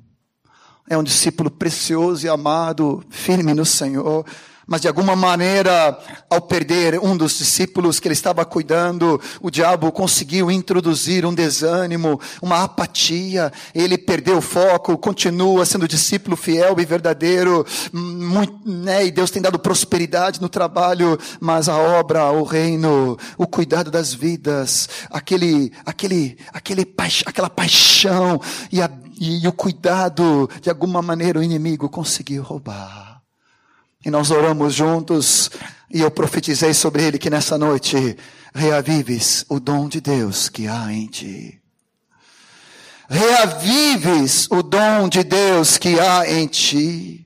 [SPEAKER 1] É um discípulo precioso e amado, firme no Senhor mas de alguma maneira, ao perder um dos discípulos que ele estava cuidando, o diabo conseguiu introduzir um desânimo, uma apatia. Ele perdeu o foco, continua sendo discípulo fiel e verdadeiro, muito, né? E Deus tem dado prosperidade no trabalho, mas a obra, o reino, o cuidado das vidas, aquele, aquele, aquele, aquela paixão e, a, e o cuidado, de alguma maneira o inimigo conseguiu roubar. E nós oramos juntos e eu profetizei sobre ele que nessa noite reavives o dom de Deus que há em ti. Reavives o dom de Deus que há em ti.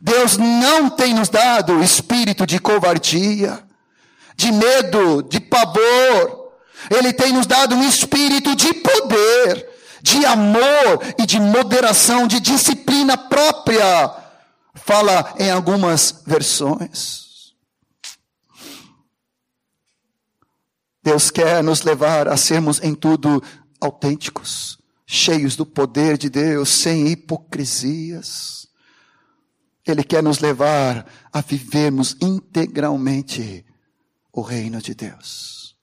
[SPEAKER 1] Deus não tem nos dado espírito de covardia, de medo, de pavor. Ele tem nos dado um espírito de poder, de amor e de moderação, de disciplina própria fala em algumas versões. Deus quer nos levar a sermos em tudo autênticos, cheios do poder de Deus, sem hipocrisias. Ele quer nos levar a vivermos integralmente o reino de Deus.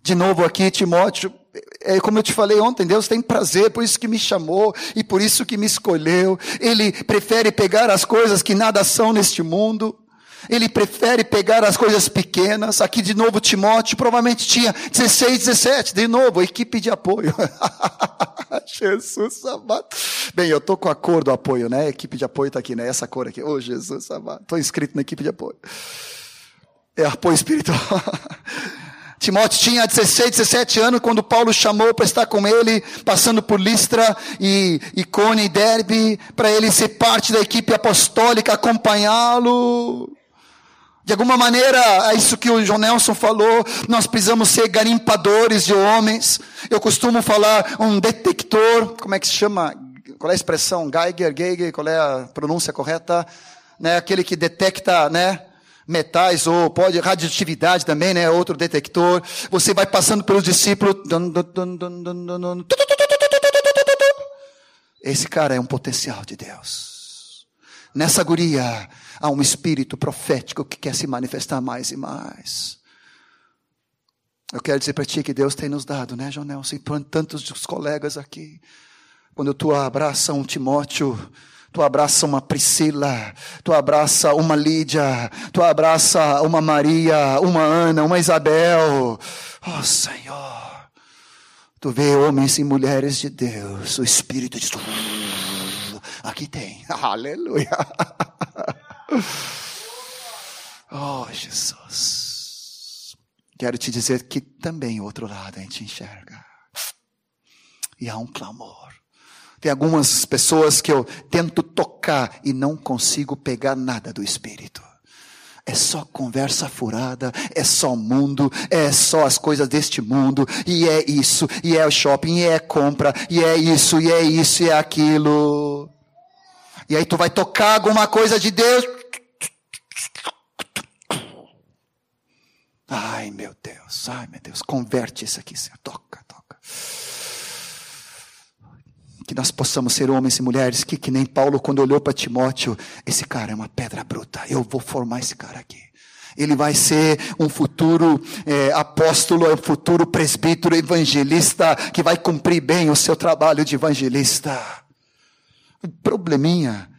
[SPEAKER 1] De novo aqui, Timóteo, é como eu te falei ontem, Deus tem prazer, por isso que me chamou e por isso que me escolheu. Ele prefere pegar as coisas que nada são neste mundo. Ele prefere pegar as coisas pequenas. Aqui de novo Timóteo provavelmente tinha 16, 17. De novo, equipe de apoio. Jesus amado. Bem, eu tô com a cor do apoio, né? A equipe de apoio está aqui, né? Essa cor aqui. Oh, Jesus amado. Estou inscrito na equipe de apoio. É apoio espiritual. Timóteo tinha 16, 17 anos quando Paulo chamou para estar com ele, passando por Listra e Icone e Derbe, para ele ser parte da equipe apostólica, acompanhá-lo. De alguma maneira, é isso que o João Nelson falou, nós precisamos ser garimpadores de homens. Eu costumo falar um detector, como é que se chama? Qual é a expressão? Geiger, Geiger, qual é a pronúncia correta? Né, aquele que detecta, né? Metais ou pode radioatividade também, né? Outro detector. Você vai passando pelos discípulos. Esse cara é um potencial de Deus. Nessa guria há um espírito profético que quer se manifestar mais e mais. Eu quero dizer para ti que Deus tem nos dado, né, João Nelson? E tantos dos colegas aqui. Quando tu abraça um Timóteo, Tu abraça uma Priscila, tu abraça uma Lídia, tu abraça uma Maria, uma Ana, uma Isabel. Oh Senhor, tu vê homens e mulheres de Deus, o Espírito diz: aqui tem, aleluia. Oh Jesus, quero te dizer que também o outro lado a gente enxerga. E há um clamor. Tem algumas pessoas que eu tento tocar e não consigo pegar nada do Espírito. é só conversa furada, é só mundo, é só as coisas deste mundo, e é isso, e é o shopping, e é compra, e é isso, e é isso, e é aquilo. E aí tu vai tocar alguma coisa de Deus. Ai, meu Deus, ai, meu Deus, converte isso aqui, Senhor. Toca, toca. Que nós possamos ser homens e mulheres que, que nem Paulo, quando olhou para Timóteo, esse cara é uma pedra bruta, eu vou formar esse cara aqui. Ele vai ser um futuro é, apóstolo, um futuro presbítero, evangelista, que vai cumprir bem o seu trabalho de evangelista. Probleminha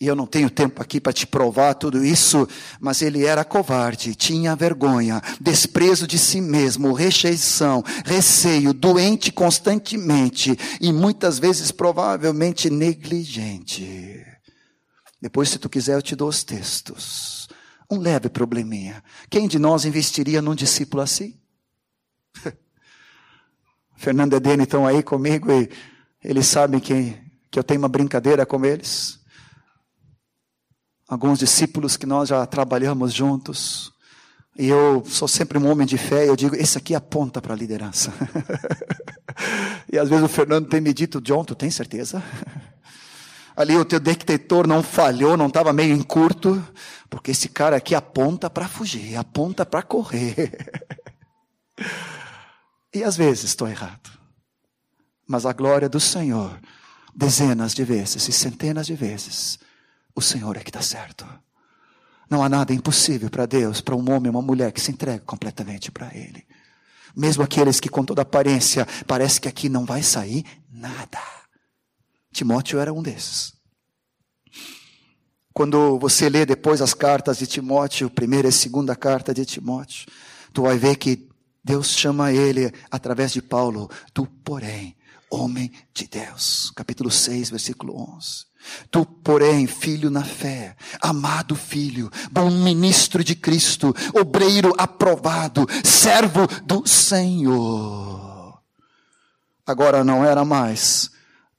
[SPEAKER 1] e eu não tenho tempo aqui para te provar tudo isso, mas ele era covarde, tinha vergonha, desprezo de si mesmo, rejeição, receio, doente constantemente e muitas vezes provavelmente negligente. Depois, se tu quiser, eu te dou os textos. Um leve probleminha. Quem de nós investiria num discípulo assim? Fernando e Dene estão aí comigo e eles sabem que, que eu tenho uma brincadeira com eles alguns discípulos que nós já trabalhamos juntos. E eu sou sempre um homem de fé, e eu digo, esse aqui aponta para a liderança. e às vezes o Fernando tem me dito, John, tu tem certeza? Ali o teu detector não falhou, não estava meio em curto, porque esse cara aqui aponta para fugir, aponta para correr. e às vezes estou errado. Mas a glória do Senhor, dezenas de vezes e centenas de vezes, o Senhor é que está certo. Não há nada impossível para Deus, para um homem uma mulher que se entrega completamente para Ele. Mesmo aqueles que com toda aparência parece que aqui não vai sair nada. Timóteo era um desses. Quando você lê depois as cartas de Timóteo, primeira e segunda carta de Timóteo, tu vai ver que Deus chama ele através de Paulo, tu, porém, homem de Deus. Capítulo 6, versículo 11. Tu, porém, filho na fé, amado filho, bom ministro de Cristo, obreiro aprovado, servo do Senhor. Agora não era mais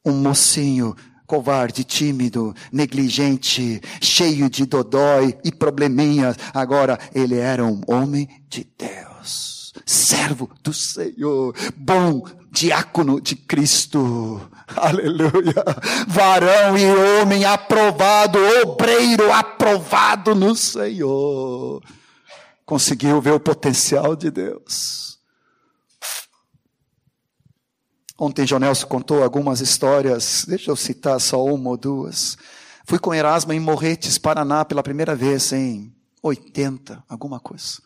[SPEAKER 1] um mocinho covarde, tímido, negligente, cheio de dodói e probleminhas. Agora ele era um homem de Deus, servo do Senhor, bom diácono de Cristo. Aleluia. Varão e homem aprovado, obreiro aprovado no Senhor. Conseguiu ver o potencial de Deus. Ontem Jonelso contou algumas histórias, deixa eu citar só uma ou duas. Fui com Erasmo em Morretes, Paraná, pela primeira vez em 80, alguma coisa.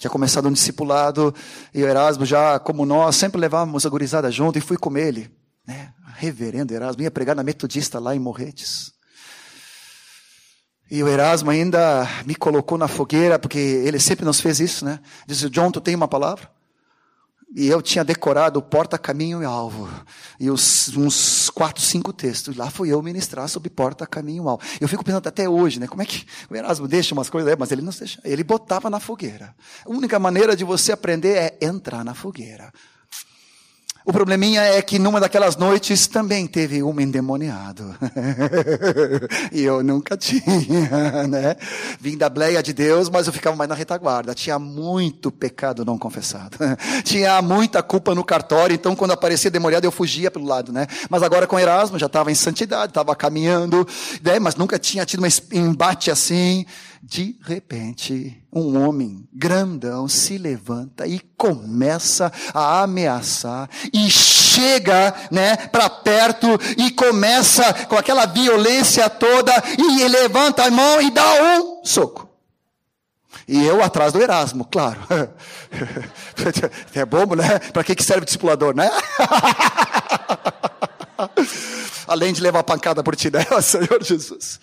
[SPEAKER 1] Tinha começado um discipulado, e o Erasmo já, como nós, sempre levávamos a gurizada junto, e fui com ele. Né? Reverendo Erasmo, ia pregar na Metodista lá em Morretes. E o Erasmo ainda me colocou na fogueira, porque ele sempre nos fez isso, né? Disse, John, tu tem uma palavra? E eu tinha decorado porta, caminho e alvo. E os, uns quatro, cinco textos. Lá fui eu ministrar sobre porta, caminho e alvo. Eu fico pensando até hoje, né? Como é que o Erasmo deixa umas coisas, mas ele não deixa. Ele botava na fogueira. A única maneira de você aprender é entrar na fogueira. O probleminha é que numa daquelas noites também teve um endemoniado. e eu nunca tinha, né? Vim da bleia de Deus, mas eu ficava mais na retaguarda. Tinha muito pecado não confessado. tinha muita culpa no cartório, então quando aparecia demoniado eu fugia pelo lado, né? Mas agora com Erasmo já estava em santidade, estava caminhando, né? mas nunca tinha tido um embate assim. De repente, um homem grandão se levanta e começa a ameaçar e chega, né, para perto e começa com aquela violência toda e levanta a mão e dá um soco. E eu atrás do Erasmo, claro. É bobo, né? Para que serve o discipulador, né? Além de levar pancada por ti, né, Senhor Jesus?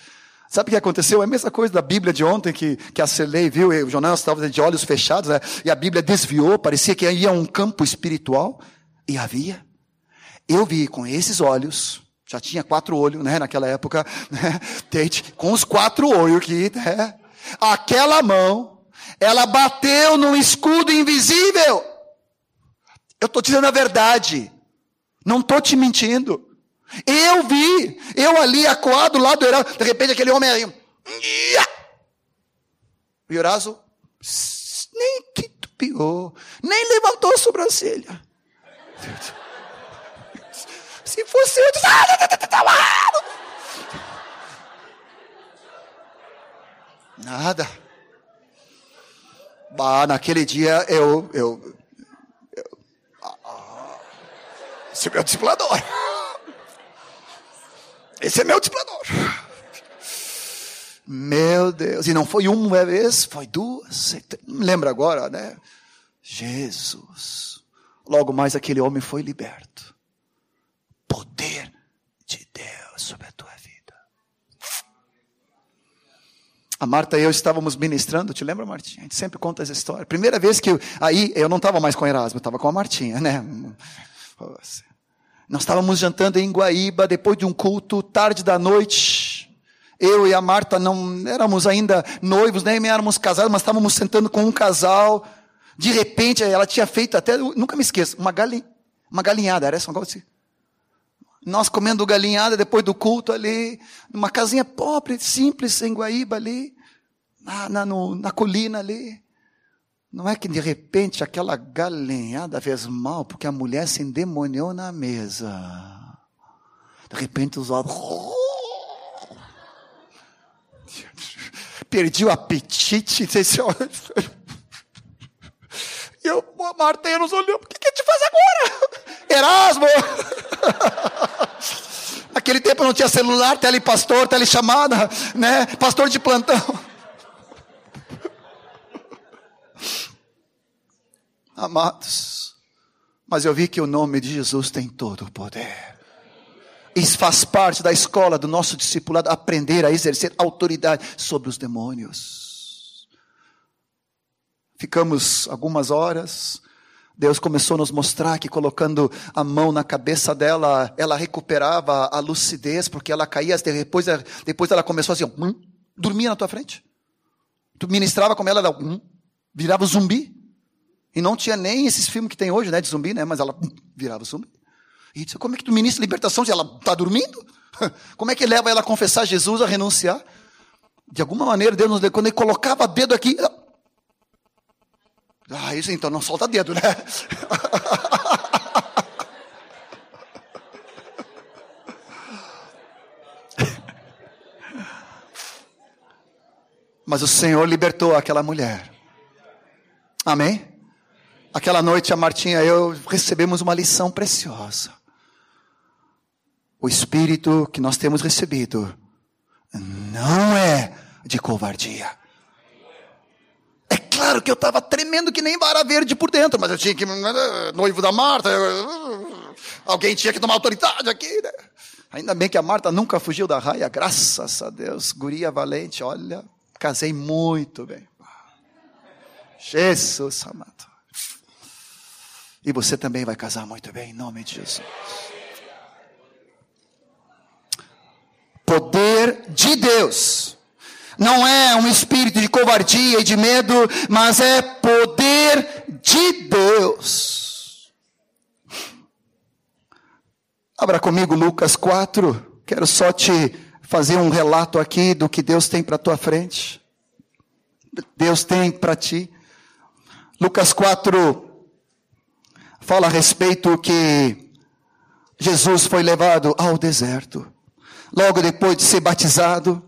[SPEAKER 1] Sabe o que aconteceu? É a mesma coisa da Bíblia de ontem que, que a Celei viu, o Jonas estava de olhos fechados, né? e a Bíblia desviou, parecia que ia um campo espiritual, e havia. Eu vi com esses olhos, já tinha quatro olhos, né, naquela época, né, com os quatro olhos aqui, né, aquela mão, ela bateu num escudo invisível. Eu estou dizendo a verdade, não estou te mentindo. Eu vi, eu ali acuado lá do Heraldo, de repente aquele homem aí, O Iorazo nem titubeou, nem levantou a sobrancelha. Se fosse eu, ah, Nada. Bah, naquele dia eu. eu, eu ah, esse é meu discipulador. Esse é meu discipulador. Meu Deus. E não foi uma vez, foi duas. Lembra agora, né? Jesus. Logo mais aquele homem foi liberto. Poder de Deus sobre a tua vida. A Marta e eu estávamos ministrando, te lembra, Martinha? A gente sempre conta essa história. Primeira vez que eu, aí eu não estava mais com Erasmo, eu estava com a Martinha, né? Nós estávamos jantando em Guaíba, depois de um culto, tarde da noite. Eu e a Marta não éramos ainda noivos, nem éramos casados, mas estávamos sentando com um casal. De repente, ela tinha feito até, nunca me esqueço, uma, galinha, uma galinhada, era essa assim. Nós comendo galinhada depois do culto ali, numa casinha pobre, simples, em Guaíba ali, na, na, no, na colina ali. Não é que de repente aquela galinhada fez mal porque a mulher se endemoniou na mesa. De repente os olhos. Perdi o apetite. E eu, a Marta nos olhou. O que, a gente faz agora? Erasmo! Naquele tempo não tinha celular, telepastor, telechamada, né? Pastor de plantão. Amados, mas eu vi que o nome de Jesus tem todo o poder. Isso faz parte da escola do nosso discipulado, aprender a exercer autoridade sobre os demônios. Ficamos algumas horas, Deus começou a nos mostrar que colocando a mão na cabeça dela, ela recuperava a lucidez, porque ela caía, depois, depois ela começou assim, hum, dormia na tua frente. Tu ministrava com ela, ela hum, virava zumbi. E não tinha nem esses filmes que tem hoje, né, de zumbi, né, mas ela virava zumbi. E disse, como é que tu ministra libertação se ela está dormindo? Como é que leva ela a confessar Jesus, a renunciar? De alguma maneira, Deus nos quando ele colocava dedo aqui, ela ah, isso então não solta dedo, né? Mas o Senhor libertou aquela mulher. Amém? Aquela noite a Martinha e eu recebemos uma lição preciosa. O espírito que nós temos recebido não é de covardia Claro que eu estava tremendo que nem vara verde por dentro, mas eu tinha que. Né, noivo da Marta, alguém tinha que tomar autoridade aqui, né? Ainda bem que a Marta nunca fugiu da raia, graças a Deus. Guria valente, olha, casei muito bem. Jesus amado. E você também vai casar muito bem, em nome de Jesus. Poder de Deus não é um espírito de covardia e de medo, mas é poder de Deus. Abra comigo Lucas 4. Quero só te fazer um relato aqui do que Deus tem para tua frente. Deus tem para ti. Lucas 4 fala a respeito que Jesus foi levado ao deserto. Logo depois de ser batizado,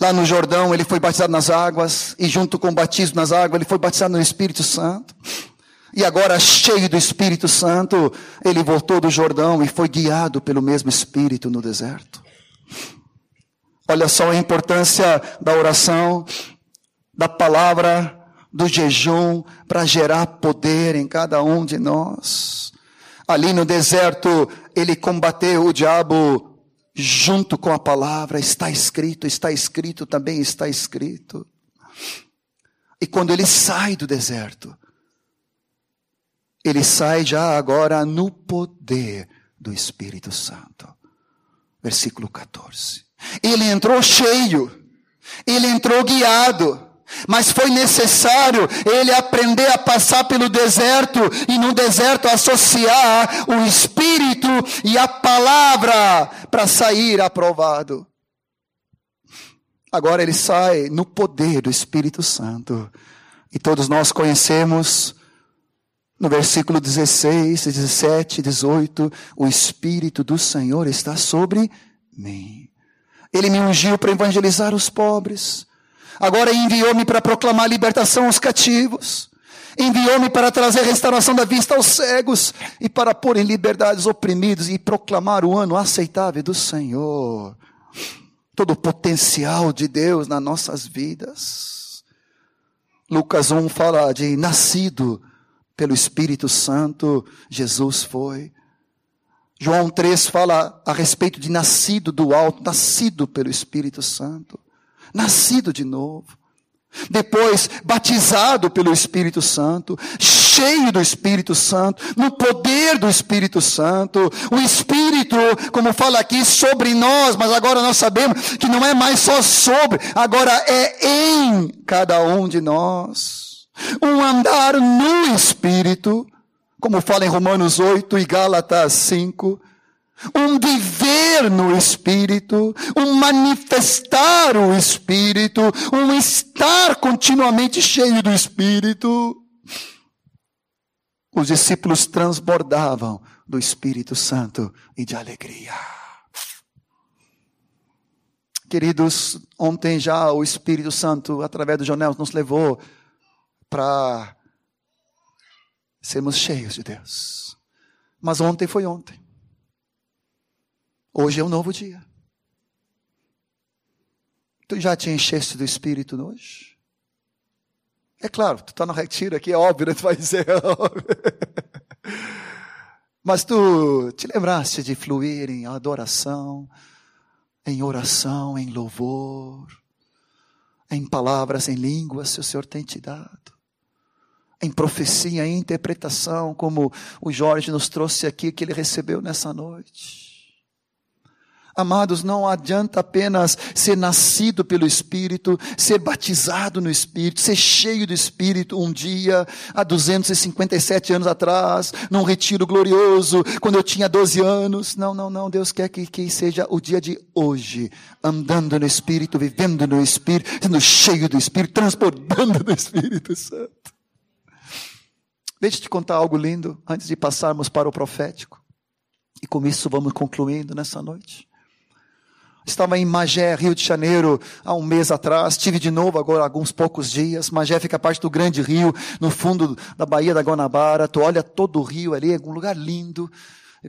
[SPEAKER 1] Lá no Jordão, ele foi batizado nas águas, e junto com o batismo nas águas, ele foi batizado no Espírito Santo. E agora, cheio do Espírito Santo, ele voltou do Jordão e foi guiado pelo mesmo Espírito no deserto. Olha só a importância da oração, da palavra, do jejum, para gerar poder em cada um de nós. Ali no deserto, ele combateu o diabo junto com a palavra, está escrito, está escrito, também está escrito. E quando ele sai do deserto, ele sai já agora no poder do Espírito Santo. Versículo 14. Ele entrou cheio, ele entrou guiado. Mas foi necessário ele aprender a passar pelo deserto e no deserto associar o Espírito e a palavra para sair aprovado. Agora ele sai no poder do Espírito Santo. E todos nós conhecemos no versículo 16, 17, 18, o Espírito do Senhor está sobre mim. Ele me ungiu para evangelizar os pobres. Agora enviou-me para proclamar libertação aos cativos. Enviou-me para trazer restauração da vista aos cegos e para pôr em liberdade os oprimidos e proclamar o ano aceitável do Senhor. Todo o potencial de Deus nas nossas vidas. Lucas 1 fala de nascido pelo Espírito Santo, Jesus foi. João 3 fala a respeito de nascido do alto, nascido pelo Espírito Santo, nascido de novo. Depois, batizado pelo Espírito Santo, cheio do Espírito Santo, no poder do Espírito Santo. O Espírito, como fala aqui, sobre nós, mas agora nós sabemos que não é mais só sobre, agora é em cada um de nós um andar no Espírito, como fala em Romanos 8 e Gálatas 5, um viver no Espírito, um manifestar o Espírito, um estar continuamente cheio do Espírito. Os discípulos transbordavam do Espírito Santo e de alegria. Queridos, ontem já o Espírito Santo, através do Jonel, nos levou para sermos cheios de Deus. Mas ontem foi ontem. Hoje é um novo dia. Tu já te encheste do Espírito hoje? É claro, tu está no retiro aqui, é óbvio, né? tu vai dizer. Mas tu te lembraste de fluir em adoração, em oração, em louvor, em palavras, em línguas que o Senhor tem te dado em profecia, em interpretação, como o Jorge nos trouxe aqui, que ele recebeu nessa noite. Amados, não adianta apenas ser nascido pelo Espírito, ser batizado no Espírito, ser cheio do Espírito um dia, há 257 anos atrás, num retiro glorioso, quando eu tinha 12 anos. Não, não, não. Deus quer que, que seja o dia de hoje, andando no Espírito, vivendo no Espírito, sendo cheio do Espírito, transbordando do Espírito Santo. Deixa eu te contar algo lindo antes de passarmos para o profético. E com isso vamos concluindo nessa noite. Estava em Magé, Rio de Janeiro, há um mês atrás. Estive de novo agora alguns poucos dias. Magé fica parte do grande rio, no fundo da Baía da Guanabara. Tu olha todo o rio ali, é um lugar lindo.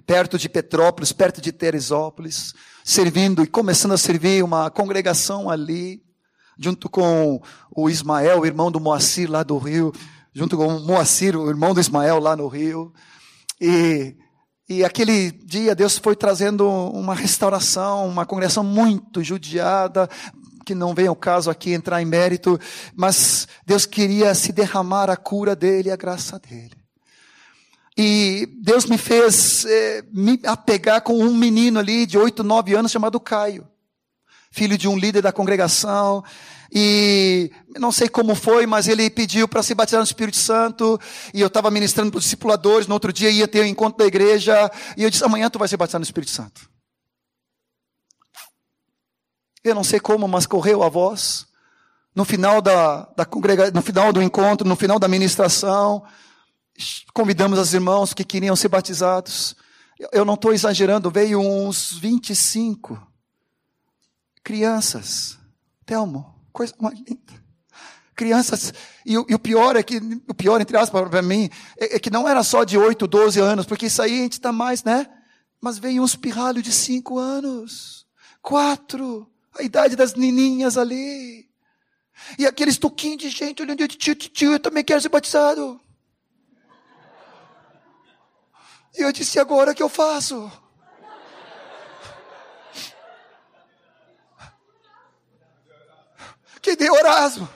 [SPEAKER 1] Perto de Petrópolis, perto de Teresópolis. Servindo e começando a servir uma congregação ali. Junto com o Ismael, o irmão do Moacir lá do Rio junto com o Moacir, o irmão do Ismael lá no Rio. E, e aquele dia Deus foi trazendo uma restauração, uma congregação muito judiada, que não vem ao caso aqui entrar em mérito, mas Deus queria se derramar a cura dele, a graça dele. E Deus me fez eh, me apegar com um menino ali de oito, nove anos chamado Caio, filho de um líder da congregação. E não sei como foi, mas ele pediu para se batizar no Espírito Santo. E eu estava ministrando para os discipuladores. No outro dia ia ter o um encontro da igreja. E eu disse: amanhã tu vai se batizar no Espírito Santo. Eu não sei como, mas correu a voz. No final da, da congregação, no final do encontro, no final da ministração, convidamos os irmãos que queriam ser batizados. Eu não estou exagerando, veio uns 25 crianças. Telmo, Coisa mais linda. Crianças, e, e o pior é que, o pior, entre aspas, para mim, é, é, que não era só de 8, 12 anos, porque isso aí a gente está mais, né? Mas veio uns pirralhos de 5 anos, 4, a idade das nininhas ali. E aqueles toquinhos de gente olhando, tio, tio, tio, eu também quero ser batizado. E eu disse, agora o que eu faço? Que deu Erasmo.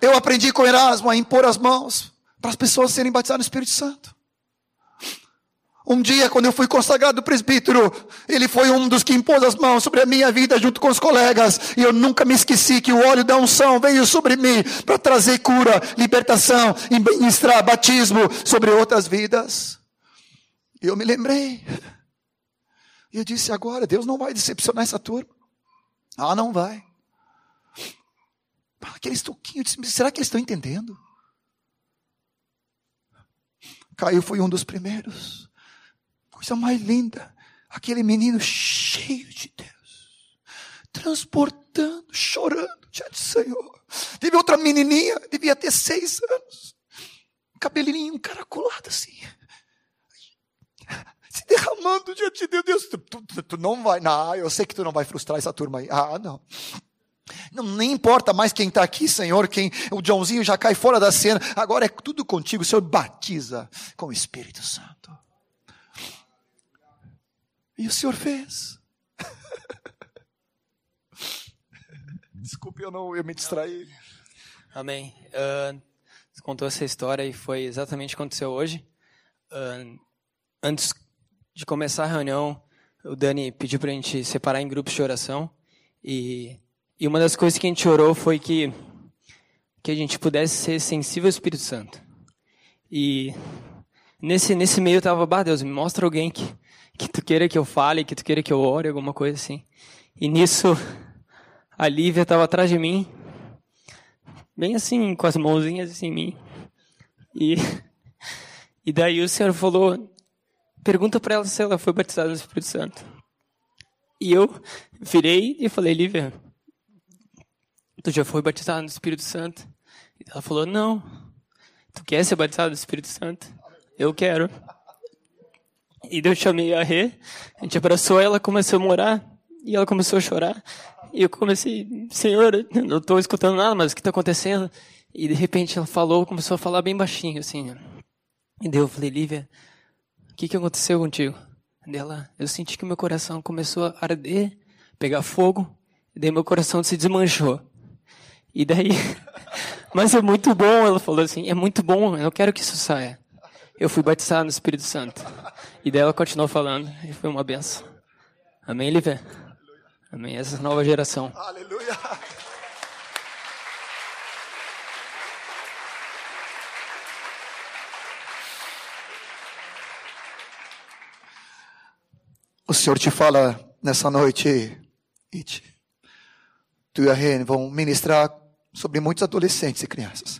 [SPEAKER 1] Eu aprendi com Erasmo a impor as mãos para as pessoas serem batizadas no Espírito Santo. Um dia, quando eu fui consagrado presbítero, ele foi um dos que impôs as mãos sobre a minha vida junto com os colegas. E eu nunca me esqueci que o óleo da unção veio sobre mim para trazer cura, libertação e ministrar batismo sobre outras vidas. E eu me lembrei E eu disse: agora, Deus não vai decepcionar essa turma. Ah, não vai. Aqueles toquinhos, será que eles estão entendendo? Caio foi um dos primeiros. Coisa mais linda. Aquele menino cheio de Deus, transportando, chorando diante do Senhor. Teve outra menininha, devia ter seis anos, cabelinho encaracolado assim, se derramando diante de Deus. Tu, tu, tu, não vai, não, eu sei que tu não vai frustrar essa turma aí. Ah, não. Não, nem importa mais quem está aqui, Senhor, quem o Joãozinho já cai fora da cena. Agora é tudo contigo. O Senhor batiza com o Espírito Santo. E o Senhor fez. Desculpe, eu não, eu me distraí.
[SPEAKER 2] Amém. Uh, você contou essa história e foi exatamente o que aconteceu hoje. Uh, antes de começar a reunião, o Dani pediu para a gente separar em grupos de oração e, e uma das coisas que a gente orou foi que que a gente pudesse ser sensível ao Espírito Santo. E nesse nesse meio eu tava, bah, Deus, me mostra alguém que que tu queira que eu fale, que tu queira que eu ore, alguma coisa assim. E nisso, a Lívia estava atrás de mim, bem assim, com as mãozinhas assim em mim. E, e daí o Senhor falou, pergunta para ela se ela foi batizada no Espírito Santo. E eu virei e falei, Lívia, tu já foi batizada no Espírito Santo? E ela falou, não. Tu quer ser batizada no Espírito Santo? Eu quero. E eu chamei a Rê, a gente abraçou ela, começou a morar, e ela começou a chorar. E eu comecei, Senhor, eu não estou escutando nada, mas o que está acontecendo? E de repente ela falou, começou a falar bem baixinho, assim. E daí eu falei, Lívia, que, que aconteceu contigo? Dela, eu senti que meu coração começou a arder, pegar fogo, e daí meu coração se desmanchou. E daí, mas é muito bom, ela falou assim, é muito bom, eu quero que isso saia. Eu fui batizado no Espírito Santo. E daí ela continuou falando, e foi uma benção. Amém, Lívia? Amém. Essa nova geração. Aleluia.
[SPEAKER 1] O Senhor te fala nessa noite, It. Tu e a Rene vão ministrar sobre muitos adolescentes e crianças.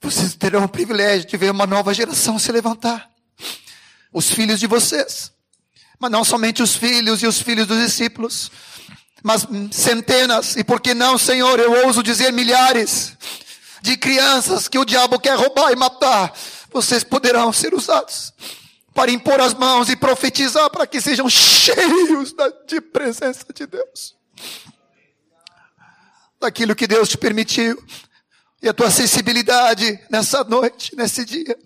[SPEAKER 1] Vocês terão o privilégio de ver uma nova geração se levantar. Os filhos de vocês. Mas não somente os filhos e os filhos dos discípulos, mas centenas, e por que não, Senhor, eu ouso dizer milhares de crianças que o diabo quer roubar e matar. Vocês poderão ser usados para impor as mãos e profetizar para que sejam cheios de presença de Deus. Daquilo que Deus te permitiu e a tua sensibilidade nessa noite, nesse dia,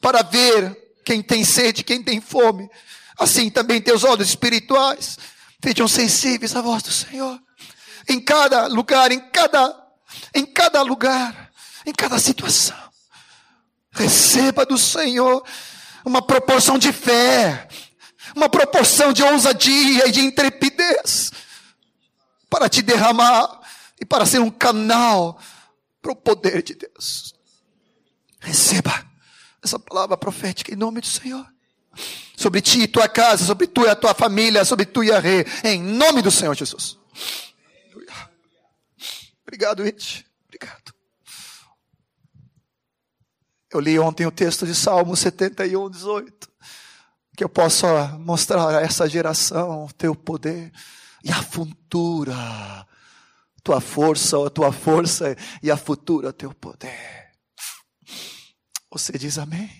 [SPEAKER 1] para ver quem tem sede, quem tem fome. Assim também teus olhos espirituais sejam sensíveis à voz do Senhor. Em cada lugar, em cada, em cada lugar, em cada situação. Receba do Senhor uma proporção de fé, uma proporção de ousadia e de intrepidez para te derramar e para ser um canal para o poder de Deus. Receba essa palavra profética em nome do Senhor. Sobre ti e tua casa, sobre tu e a tua família, sobre tu e a rei, em nome do Senhor Jesus. Obrigado, It. Obrigado. Eu li ontem o texto de Salmo 71, 18. Que eu possa mostrar a essa geração o teu poder e a futura tua força, a tua força e a futura teu poder. Você diz amém?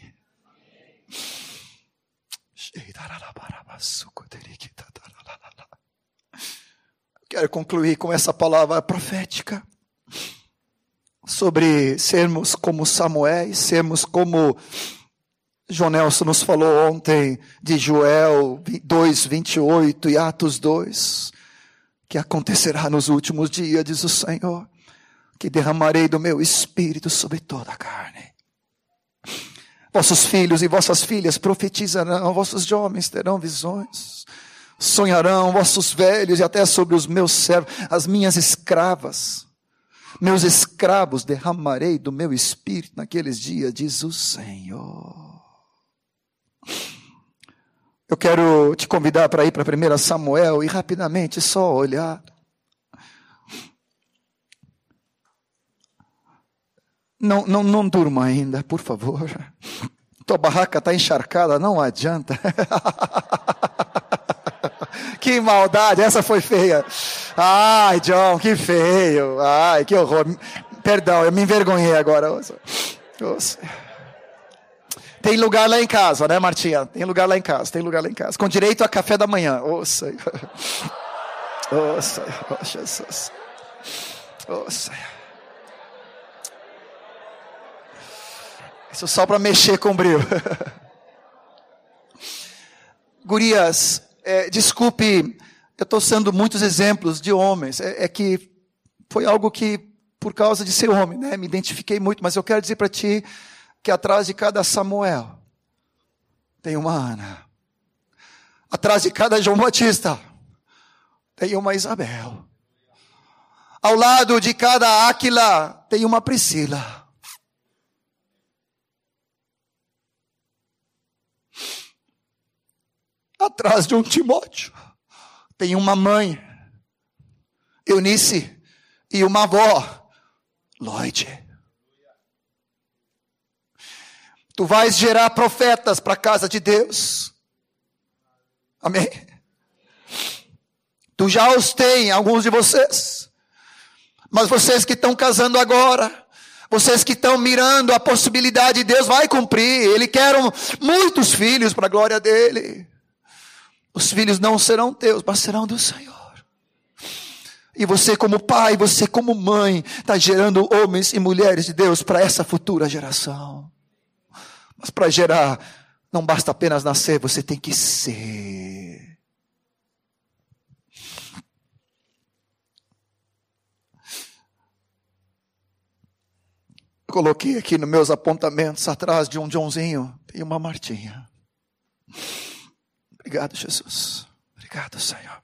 [SPEAKER 1] Quero concluir com essa palavra profética sobre sermos como Samuel, e sermos como João Nelson nos falou ontem de Joel 2, 28 e Atos 2 que acontecerá nos últimos dias, diz o Senhor, que derramarei do meu espírito sobre toda a carne. Vossos filhos e vossas filhas profetizarão, vossos jovens terão visões, sonharão, vossos velhos e até sobre os meus servos, as minhas escravas, meus escravos derramarei do meu espírito naqueles dias, diz o Senhor. Eu quero te convidar para ir para 1 Samuel e rapidamente só olhar. Não, não, não durma ainda, por favor. Tua barraca está encharcada, não adianta. que maldade, essa foi feia. Ai, John, que feio. Ai, que horror. Perdão, eu me envergonhei agora. Tem lugar lá em casa, né, Martinha? Tem lugar lá em casa, tem lugar lá em casa. Com direito a café da manhã. Ô, Senhor. Ô, Jesus. Senhor. Isso só para mexer com o brilho. Gurias, é, desculpe, eu estou sendo muitos exemplos de homens. É, é, que foi algo que, por causa de ser homem, né, me identifiquei muito, mas eu quero dizer para ti que atrás de cada Samuel tem uma Ana. Atrás de cada João Batista tem uma Isabel. Ao lado de cada Áquila tem uma Priscila. Atrás de um Timóteo tem uma mãe, Eunice, e uma avó, Lloyd. Tu vais gerar profetas para a casa de Deus. Amém? Tu já os tem, alguns de vocês. Mas vocês que estão casando agora, vocês que estão mirando a possibilidade, Deus vai cumprir. Ele quer muitos filhos para a glória dele. Os filhos não serão teus, mas serão do Senhor. E você, como pai, você, como mãe, está gerando homens e mulheres de Deus para essa futura geração. Mas para gerar, não basta apenas nascer, você tem que ser. Coloquei aqui nos meus apontamentos, atrás de um Joãozinho, tem uma Martinha. Obrigado, Jesus. Obrigado, Senhor.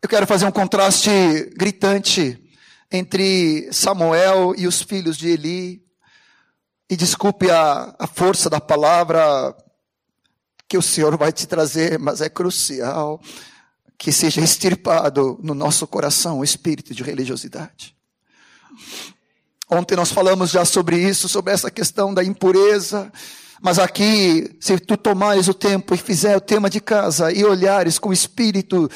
[SPEAKER 1] Eu quero fazer um contraste gritante entre Samuel e os filhos de Eli. E desculpe a, a força da palavra que o Senhor vai te trazer, mas é crucial que seja extirpado no nosso coração o espírito de religiosidade. Ontem nós falamos já sobre isso, sobre essa questão da impureza. Mas aqui, se tu tomares o tempo e fizer o tema de casa e olhares com espírito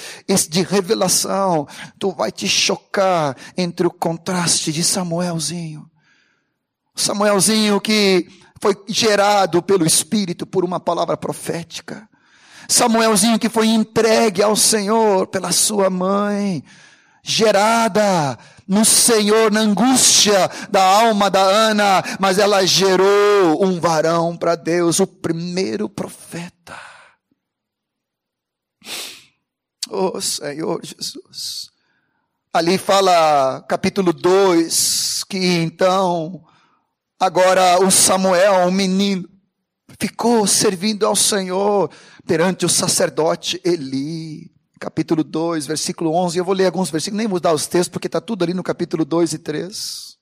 [SPEAKER 1] de revelação, tu vai te chocar entre o contraste de Samuelzinho Samuelzinho que foi gerado pelo Espírito por uma palavra profética. Samuelzinho que foi entregue ao Senhor pela sua mãe, gerada no Senhor, na angústia da alma da Ana, mas ela gerou um varão para Deus, o primeiro profeta. Oh Senhor Jesus. Ali fala, capítulo 2, que então Agora o Samuel, um menino, ficou servindo ao Senhor perante o sacerdote Eli. Capítulo 2, versículo 11. Eu vou ler alguns versículos, nem vou dar os textos, porque está tudo ali no capítulo 2 e 3.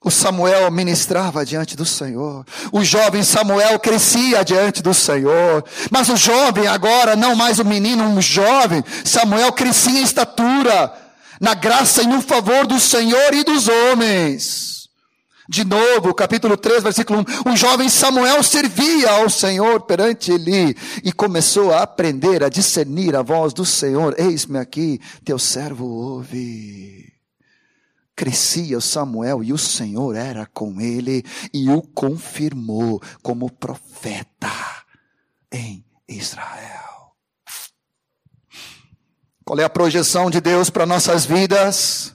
[SPEAKER 1] O Samuel ministrava diante do Senhor. O jovem Samuel crescia diante do Senhor. Mas o jovem agora, não mais o menino, um jovem, Samuel crescia em estatura, na graça e no favor do Senhor e dos homens. De novo, capítulo 3, versículo 1. O jovem Samuel servia ao Senhor perante Eli e começou a aprender a discernir a voz do Senhor. Eis-me aqui, teu servo ouve. Crescia Samuel e o Senhor era com ele e o confirmou como profeta em Israel. Qual é a projeção de Deus para nossas vidas?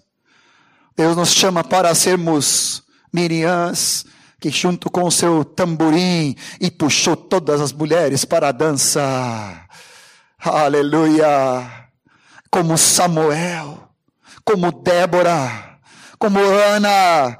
[SPEAKER 1] Deus nos chama para sermos Miriams, que junto com o seu tamborim e puxou todas as mulheres para a dança. Aleluia! Como Samuel, como Débora, como Ana,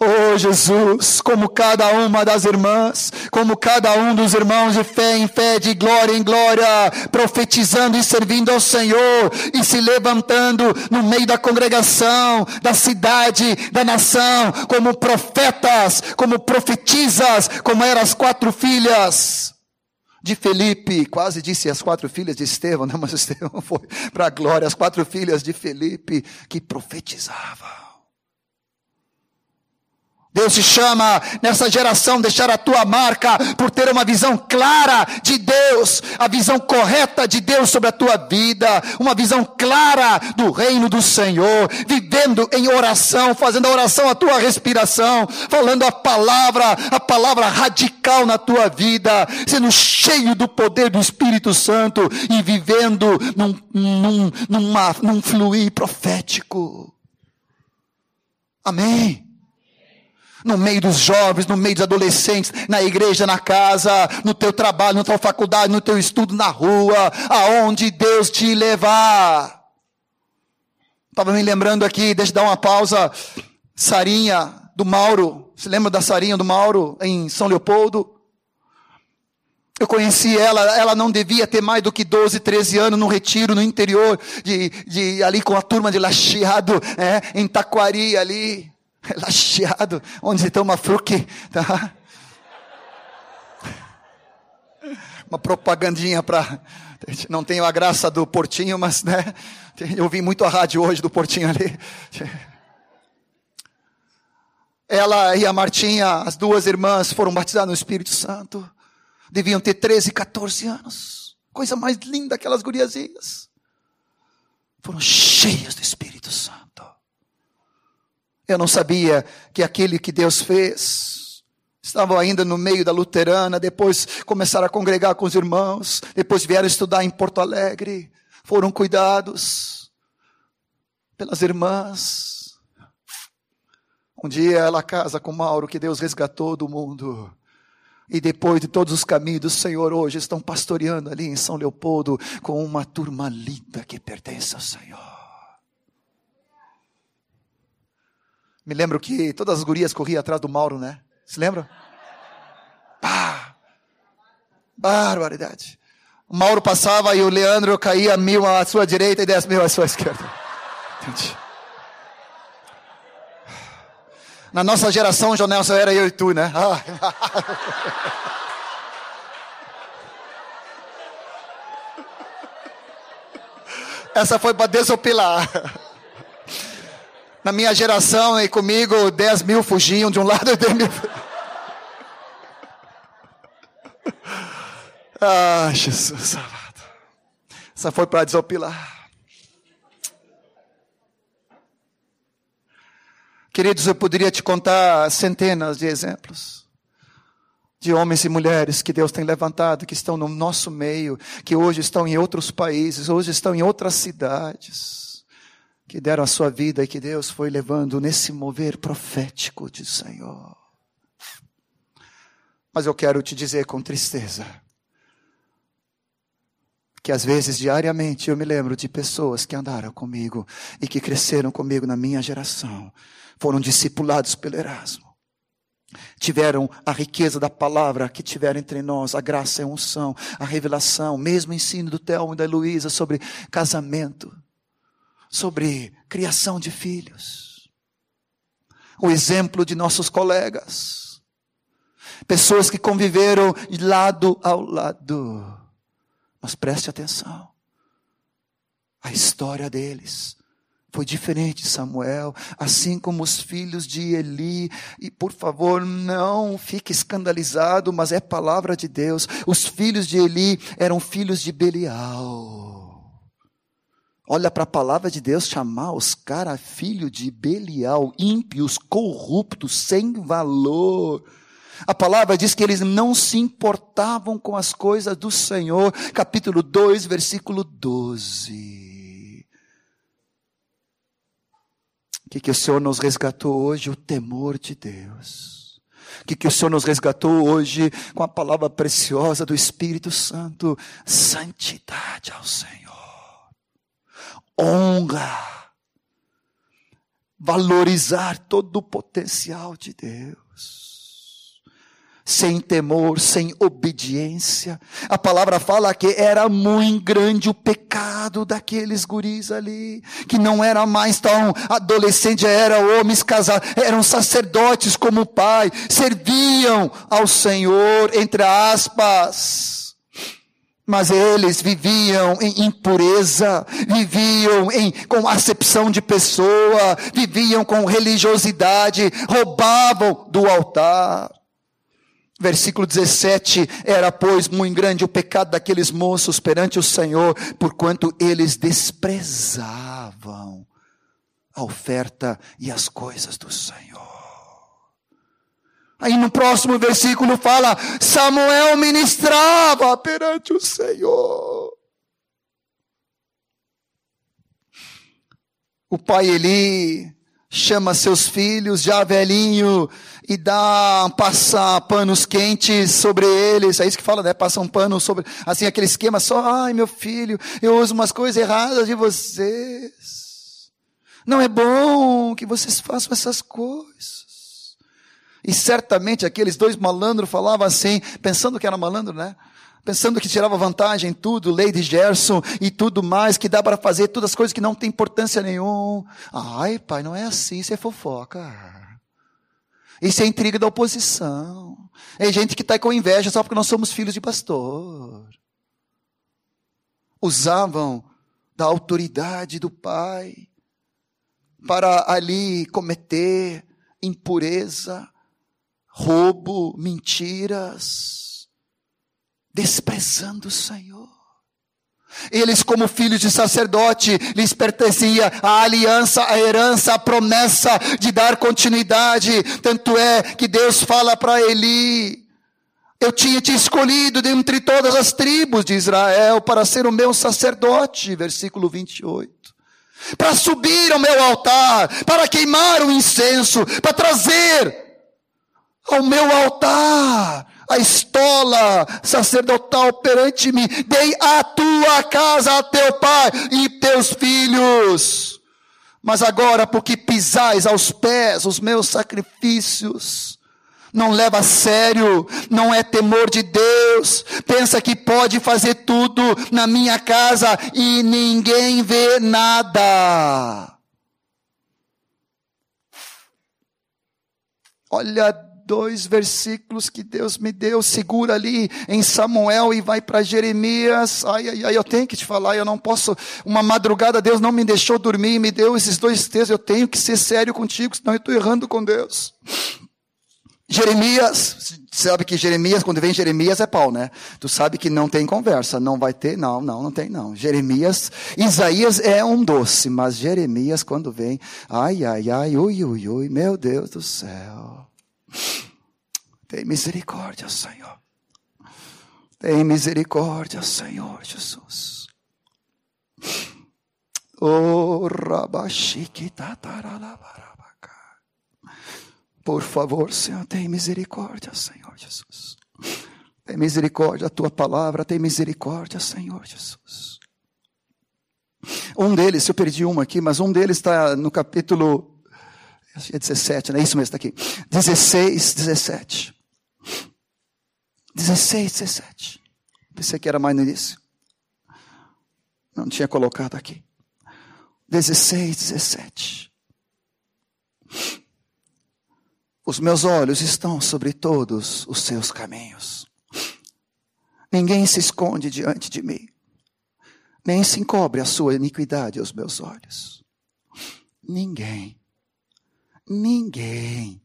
[SPEAKER 1] Oh Jesus, como cada uma das irmãs, como cada um dos irmãos de fé em fé, de glória em glória, profetizando e servindo ao Senhor e se levantando no meio da congregação, da cidade, da nação, como profetas, como profetizas, como eram as quatro filhas de Felipe, quase disse as quatro filhas de Estevão, não, mas Estevão foi para a glória, as quatro filhas de Felipe que profetizavam. Deus te chama nessa geração deixar a tua marca por ter uma visão clara de Deus, a visão correta de Deus sobre a tua vida, uma visão clara do reino do Senhor, vivendo em oração, fazendo a oração a tua respiração, falando a palavra, a palavra radical na tua vida, sendo cheio do poder do Espírito Santo e vivendo num, num, numa, num fluir profético. Amém no meio dos jovens, no meio dos adolescentes, na igreja, na casa, no teu trabalho, na tua faculdade, no teu estudo, na rua, aonde Deus te levar. Estava me lembrando aqui, deixa eu dar uma pausa. Sarinha do Mauro, se lembra da Sarinha do Mauro em São Leopoldo? Eu conheci ela, ela não devia ter mais do que 12, 13 anos no retiro, no interior, de, de ali com a turma de Lacheado, é, em Taquari ali. Lacheado, onde se toma fruque, tá? Uma propagandinha para. Não tenho a graça do Portinho, mas né? Eu vi muito a rádio hoje do Portinho ali. Ela e a Martinha, as duas irmãs, foram batizadas no Espírito Santo. Deviam ter 13, 14 anos. Coisa mais linda aquelas guriazinhas. Foram cheias do Espírito Santo. Eu não sabia que aquele que Deus fez. Estavam ainda no meio da luterana, depois começaram a congregar com os irmãos, depois vieram estudar em Porto Alegre, foram cuidados pelas irmãs. Um dia ela casa com Mauro, que Deus resgatou do mundo. E depois de todos os caminhos do Senhor, hoje estão pastoreando ali em São Leopoldo com uma turma linda que pertence ao Senhor. Me lembro que todas as gurias corriam atrás do Mauro, né? Se lembra? Pá! Barbaridade. O Mauro passava e o Leandro caía mil à sua direita e dez mil à sua esquerda. Entendi. Na nossa geração, João Nelson era eu e tu, né? Ah. Essa foi para desopilar. Na minha geração e comigo, 10 mil fugiam de um lado e 10 mil. Ah, Jesus amado. Essa foi para desopilar. Queridos, eu poderia te contar centenas de exemplos de homens e mulheres que Deus tem levantado, que estão no nosso meio, que hoje estão em outros países, hoje estão em outras cidades que deram a sua vida e que Deus foi levando nesse mover profético de Senhor. Mas eu quero te dizer com tristeza que às vezes diariamente eu me lembro de pessoas que andaram comigo e que cresceram comigo na minha geração, foram discipulados pelo Erasmo. Tiveram a riqueza da palavra que tiveram entre nós, a graça e a unção, a revelação, mesmo o ensino do Telmo e da Luísa sobre casamento, sobre criação de filhos. O exemplo de nossos colegas. Pessoas que conviveram lado ao lado. Mas preste atenção. A história deles foi diferente de Samuel, assim como os filhos de Eli. E por favor, não fique escandalizado, mas é palavra de Deus. Os filhos de Eli eram filhos de Belial. Olha para a palavra de Deus chamar os caras filho de Belial, ímpios, corruptos, sem valor. A palavra diz que eles não se importavam com as coisas do Senhor. Capítulo 2, versículo 12. O que, que o Senhor nos resgatou hoje? O temor de Deus. Que, que o Senhor nos resgatou hoje com a palavra preciosa do Espírito Santo? Santidade ao Senhor honra, valorizar todo o potencial de Deus. Sem temor, sem obediência. A palavra fala que era muito grande o pecado daqueles guris ali, que não era mais tão adolescente, eram homens casados, eram sacerdotes como o pai, serviam ao Senhor, entre aspas Mas eles viviam em impureza, viviam em, com acepção de pessoa, viviam com religiosidade, roubavam do altar. Versículo 17: Era, pois, muito grande o pecado daqueles moços perante o Senhor, porquanto eles desprezavam a oferta e as coisas do Senhor. Aí no próximo versículo fala: Samuel ministrava perante o Senhor. O pai Eli chama seus filhos já velhinho e dá passar panos quentes sobre eles. É isso que fala, né? Passa um pano sobre, assim, aquele esquema só, ai meu filho, eu uso umas coisas erradas de vocês. Não é bom que vocês façam essas coisas. E certamente aqueles dois malandros falavam assim, pensando que era malandro, né? Pensando que tirava vantagem em tudo, de Gerson e tudo mais, que dá para fazer todas as coisas que não tem importância nenhuma. Ai, pai, não é assim, isso é fofoca. Isso é intriga da oposição. É gente que está com inveja só porque nós somos filhos de pastor. Usavam da autoridade do pai para ali cometer impureza, roubo, mentiras, desprezando o Senhor. Eles, como filhos de sacerdote, lhes pertencia a aliança, a herança, a promessa de dar continuidade. Tanto é que Deus fala para Eli: Eu tinha te escolhido dentre todas as tribos de Israel para ser o meu sacerdote. Versículo 28 para subir ao meu altar, para queimar o incenso, para trazer ao meu altar, a estola sacerdotal perante mim, dei a tua casa a teu pai e teus filhos. Mas agora, porque pisais aos pés os meus sacrifícios, não leva a sério, não é temor de Deus, pensa que pode fazer tudo na minha casa e ninguém vê nada. Olha dois versículos que Deus me deu, segura ali em Samuel e vai para Jeremias. Ai, ai, ai, eu tenho que te falar, eu não posso. Uma madrugada Deus não me deixou dormir me deu esses dois textos. Eu tenho que ser sério contigo, senão eu estou errando com Deus. Jeremias, sabe que Jeremias, quando vem Jeremias é pau, né? Tu sabe que não tem conversa, não vai ter, não, não, não tem não. Jeremias, Isaías é um doce, mas Jeremias quando vem, ai, ai, ai, ui, ui, ui, meu Deus do céu. Tem misericórdia, Senhor. Tem misericórdia, Senhor Jesus. Oh, Por favor, Senhor, tem misericórdia, Senhor Jesus. Tem misericórdia a tua palavra, tem misericórdia, Senhor Jesus. Um deles, eu perdi uma aqui, mas um deles está no capítulo Acho que é 17, não é isso mesmo, está aqui. 16, 17. 16, 17. Pensei que era mais no início. Não tinha colocado aqui. 16, 17. Os meus olhos estão sobre todos os seus caminhos. Ninguém se esconde diante de mim, nem se encobre a sua iniquidade aos meus olhos. Ninguém. Ninguém.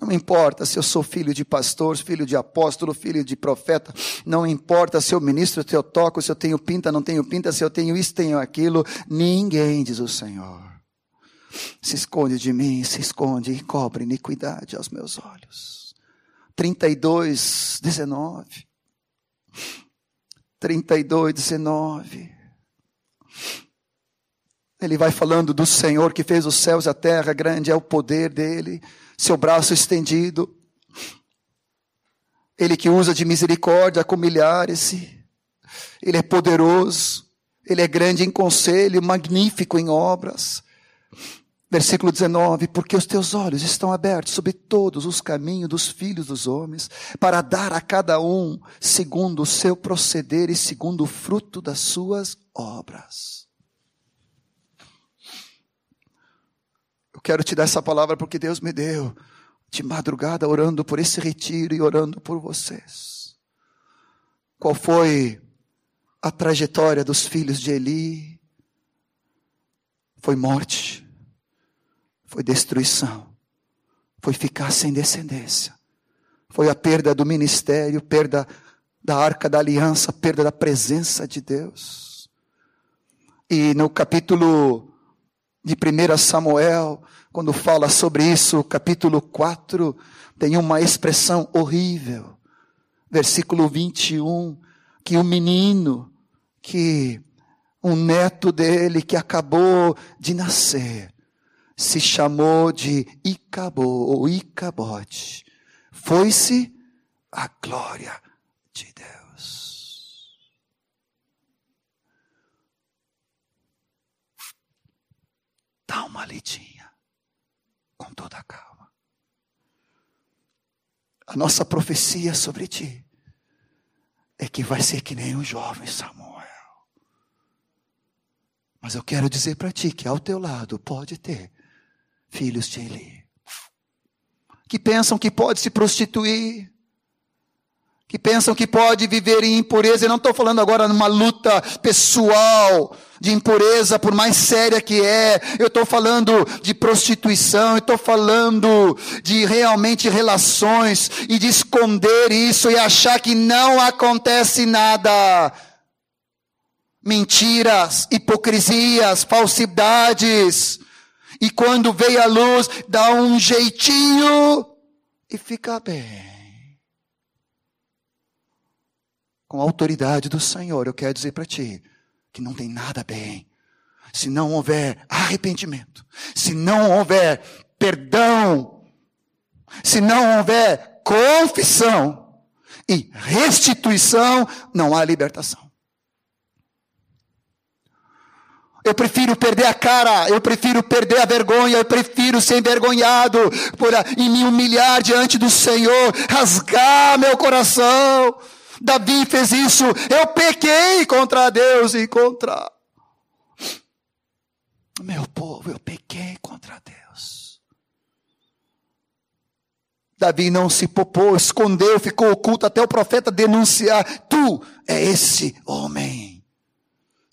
[SPEAKER 1] Não importa se eu sou filho de pastor, filho de apóstolo, filho de profeta. Não importa se eu ministro, se eu toco, se eu tenho pinta, não tenho pinta, se eu tenho isso, tenho aquilo. Ninguém, diz o Senhor. Se esconde de mim, se esconde e cobre iniquidade aos meus olhos. 32, 19. 32, 19. Ele vai falando do Senhor que fez os céus e a terra, grande é o poder dele, seu braço estendido. Ele que usa de misericórdia com milhares. Ele é poderoso, ele é grande em conselho, magnífico em obras. Versículo 19: Porque os teus olhos estão abertos sobre todos os caminhos dos filhos dos homens, para dar a cada um segundo o seu proceder e segundo o fruto das suas obras. Eu quero te dar essa palavra porque Deus me deu de madrugada orando por esse retiro e orando por vocês. Qual foi a trajetória dos filhos de Eli foi morte, foi destruição, foi ficar sem descendência, foi a perda do ministério, perda da arca da aliança, perda da presença de Deus. E no capítulo de 1 Samuel, quando fala sobre isso, capítulo 4, tem uma expressão horrível. Versículo 21, que o menino, que um neto dele que acabou de nascer, se chamou de Icabô ou Icabote. Foi-se a glória de Deus. Dá uma lidinha com toda a calma. A nossa profecia sobre ti é que vai ser que nem o jovem Samuel. Mas eu quero dizer para ti que ao teu lado pode ter filhos de Eli que pensam que pode se prostituir, que pensam que pode viver em impureza. E não estou falando agora numa luta pessoal de impureza, por mais séria que é. Eu estou falando de prostituição, eu estou falando de realmente relações e de esconder isso e achar que não acontece nada. Mentiras, hipocrisias, falsidades. E quando veio a luz, dá um jeitinho e fica bem com a autoridade do Senhor, eu quero dizer para ti que não tem nada bem. Se não houver arrependimento, se não houver perdão, se não houver confissão e restituição, não há libertação. Eu prefiro perder a cara, eu prefiro perder a vergonha, eu prefiro ser envergonhado por e me humilhar diante do Senhor, rasgar meu coração Davi fez isso. Eu pequei contra Deus e contra meu povo. Eu pequei contra Deus. Davi não se popou, escondeu, ficou oculto até o profeta denunciar: Tu é esse homem.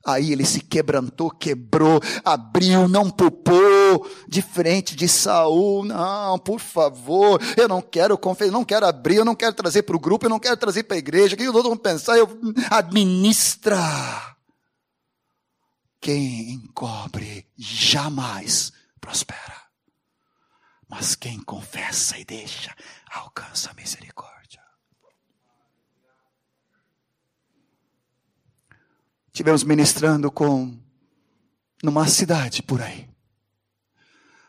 [SPEAKER 1] Aí ele se quebrantou, quebrou, abriu, não poupou, de frente de Saul. Não, por favor, eu não quero confessar, não quero abrir, eu não quero trazer para o grupo, eu não quero trazer para a igreja. O que os outros vão pensar? Eu administra. Quem encobre jamais prospera. Mas quem confessa e deixa, alcança a misericórdia. Tivemos ministrando com numa cidade por aí,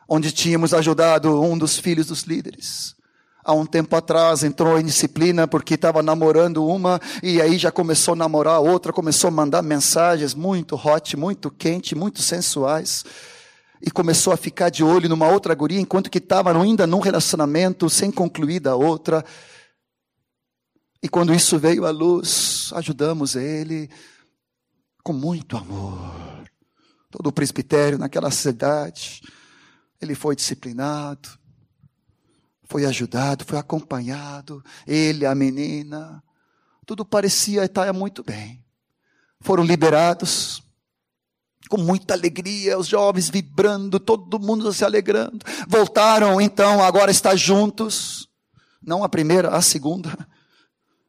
[SPEAKER 1] onde tínhamos ajudado um dos filhos dos líderes. Há um tempo atrás entrou em disciplina porque estava namorando uma e aí já começou a namorar outra, começou a mandar mensagens muito hot, muito quente, muito sensuais e começou a ficar de olho numa outra guria enquanto que estava ainda num relacionamento sem concluir da outra. E quando isso veio à luz, ajudamos ele, com muito amor. Todo o presbitério naquela cidade, ele foi disciplinado, foi ajudado, foi acompanhado, ele, a menina, tudo parecia estar muito bem. Foram liberados, com muita alegria, os jovens vibrando, todo mundo se alegrando. Voltaram então, agora está juntos, não a primeira, a segunda.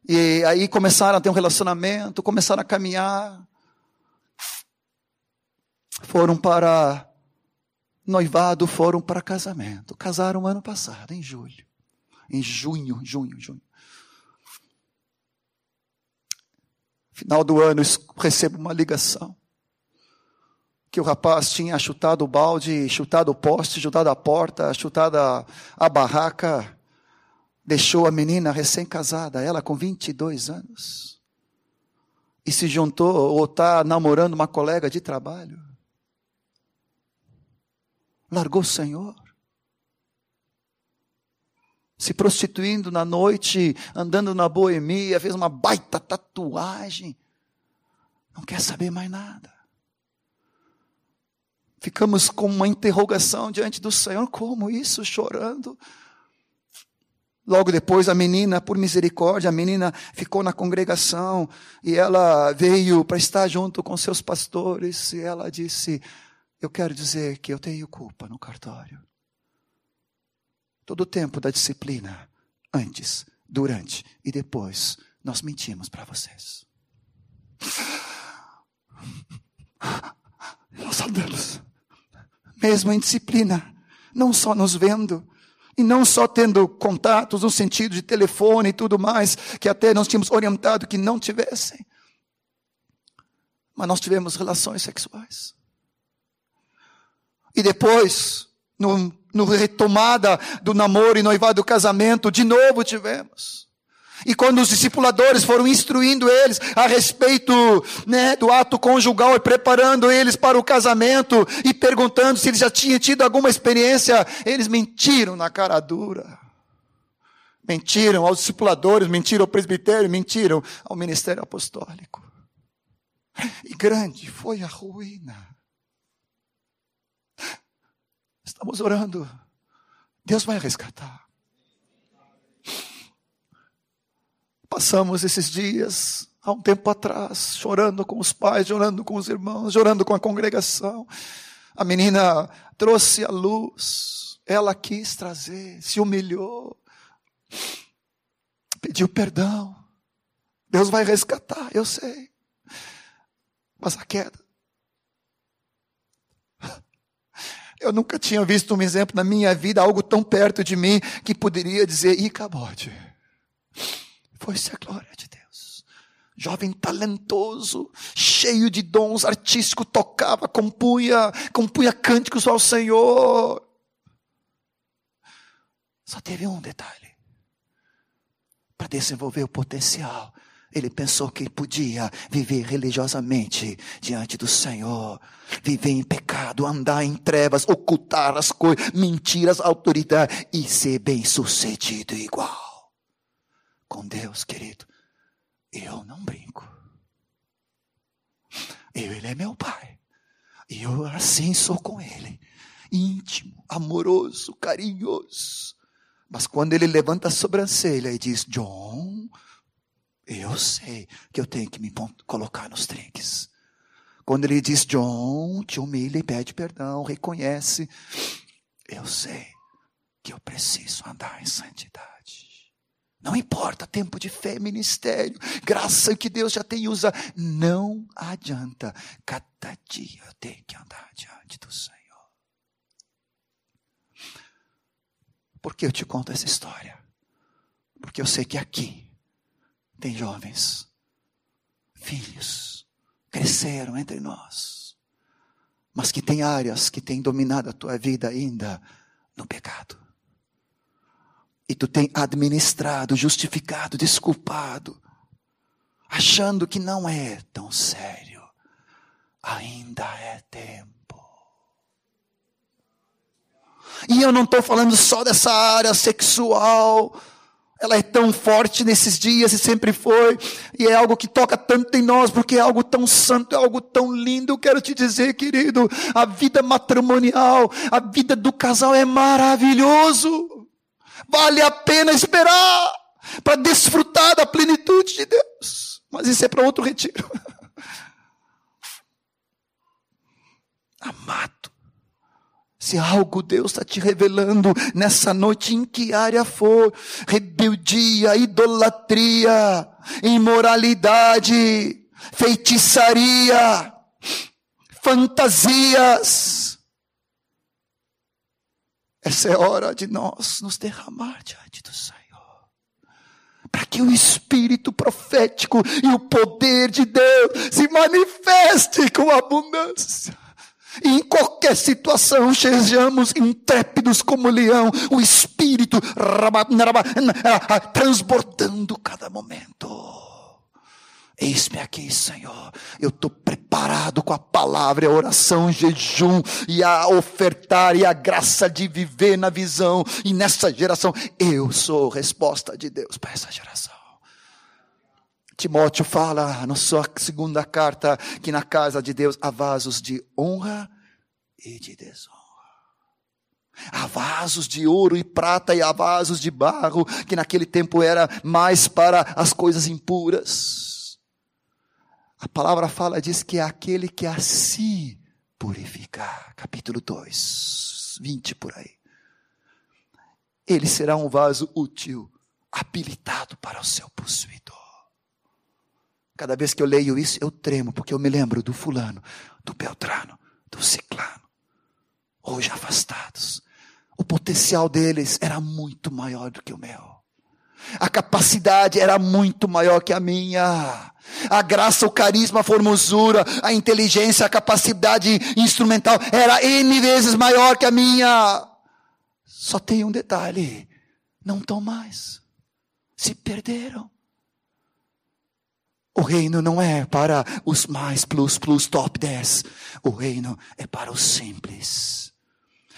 [SPEAKER 1] E aí começaram a ter um relacionamento, começaram a caminhar foram para noivado, foram para casamento. Casaram ano passado, em julho. Em junho, junho, junho. Final do ano, recebo uma ligação. Que o rapaz tinha chutado o balde, chutado o poste, chutado a porta, chutado a, a barraca. Deixou a menina recém-casada, ela com 22 anos. E se juntou, ou está namorando uma colega de trabalho largou o Senhor. Se prostituindo na noite, andando na boemia, fez uma baita tatuagem. Não quer saber mais nada. Ficamos com uma interrogação diante do Senhor: como isso? Chorando. Logo depois, a menina, por misericórdia, a menina ficou na congregação e ela veio para estar junto com seus pastores e ela disse: Eu quero dizer que eu tenho culpa no cartório. Todo o tempo da disciplina, antes, durante e depois, nós mentimos para vocês. Nós andamos, mesmo em disciplina, não só nos vendo, e não só tendo contatos no sentido de telefone e tudo mais, que até nós tínhamos orientado que não tivessem. Mas nós tivemos relações sexuais. E depois, no, no retomada do namoro e noivado do casamento, de novo tivemos. E quando os discipuladores foram instruindo eles a respeito né, do ato conjugal e preparando eles para o casamento e perguntando se eles já tinham tido alguma experiência, eles mentiram na cara dura. Mentiram aos discipuladores, mentiram ao presbitério, mentiram ao ministério apostólico. E grande foi a ruína. Estamos orando. Deus vai resgatar. Passamos esses dias, há um tempo atrás, chorando com os pais, chorando com os irmãos, chorando com a congregação. A menina trouxe a luz, ela quis trazer, se humilhou, pediu perdão. Deus vai resgatar, eu sei. Mas a queda. Eu nunca tinha visto um exemplo na minha vida, algo tão perto de mim, que poderia dizer, e cabote. Foi-se a glória de Deus. Jovem talentoso, cheio de dons artísticos, tocava, compunha, compunha cânticos ao Senhor. Só teve um detalhe. Para desenvolver o potencial, ele pensou que podia viver religiosamente diante do Senhor, viver em pecado, andar em trevas, ocultar as coisas, mentir às autoridades e ser bem sucedido igual com Deus, querido, eu não brinco. Eu, ele é meu pai. E eu assim sou com ele. Íntimo, amoroso, carinhoso. Mas quando ele levanta a sobrancelha e diz: John, eu sei que eu tenho que me colocar nos trinques. Quando ele diz: John, te humilha e pede perdão, reconhece. Eu sei que eu preciso andar em santidade. Não importa tempo de fé, ministério, graça que Deus já tem usa, não adianta. Cada dia eu tenho que andar diante do Senhor. Por que eu te conto essa história? Porque eu sei que aqui tem jovens, filhos, cresceram entre nós, mas que tem áreas que têm dominado a tua vida ainda no pecado e tu tem administrado, justificado, desculpado, achando que não é tão sério, ainda é tempo. E eu não estou falando só dessa área sexual. Ela é tão forte nesses dias e sempre foi. E é algo que toca tanto em nós, porque é algo tão santo, é algo tão lindo. Quero te dizer, querido, a vida matrimonial, a vida do casal é maravilhoso. Vale a pena esperar para desfrutar da plenitude de Deus. Mas isso é para outro retiro. Amado, se algo Deus está te revelando nessa noite, em que área for, rebeldia, idolatria, imoralidade, feitiçaria, fantasias, essa é hora de nós nos derramar diante do Senhor. Para que o Espírito profético e o poder de Deus se manifeste com abundância. E em qualquer situação sejamos intrépidos como leão, o Espírito transbordando cada momento. Eis-me aqui, Senhor. Eu estou preparado com a palavra, a oração, jejum e a ofertar e a graça de viver na visão. E nessa geração, eu sou resposta de Deus para essa geração. Timóteo fala na sua segunda carta que na casa de Deus há vasos de honra e de desonra. Há vasos de ouro e prata e há vasos de barro, que naquele tempo era mais para as coisas impuras. A palavra fala, diz que é aquele que a si purificar. Capítulo 2, 20 por aí. Ele será um vaso útil, habilitado para o seu possuidor. Cada vez que eu leio isso, eu tremo, porque eu me lembro do fulano, do Beltrano, do Ciclano, hoje afastados. O potencial deles era muito maior do que o meu. A capacidade era muito maior que a minha. A graça, o carisma, a formosura, a inteligência, a capacidade instrumental era N vezes maior que a minha. Só tem um detalhe: não estão mais. Se perderam. O reino não é para os mais plus plus top 10. O reino é para os simples.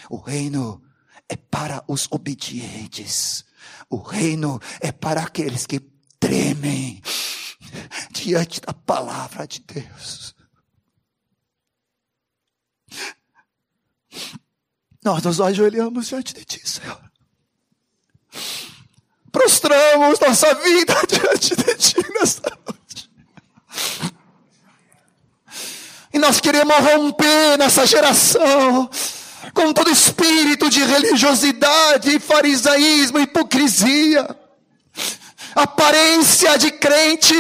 [SPEAKER 1] O reino é para os obedientes. O reino é para aqueles que tremem diante da palavra de Deus. Nós nos ajoelhamos diante de Ti, Senhor. Prostramos nossa vida diante de Ti nesta noite. E nós queremos romper nessa geração com todo espírito de religiosidade, farisaísmo, hipocrisia, aparência de crente,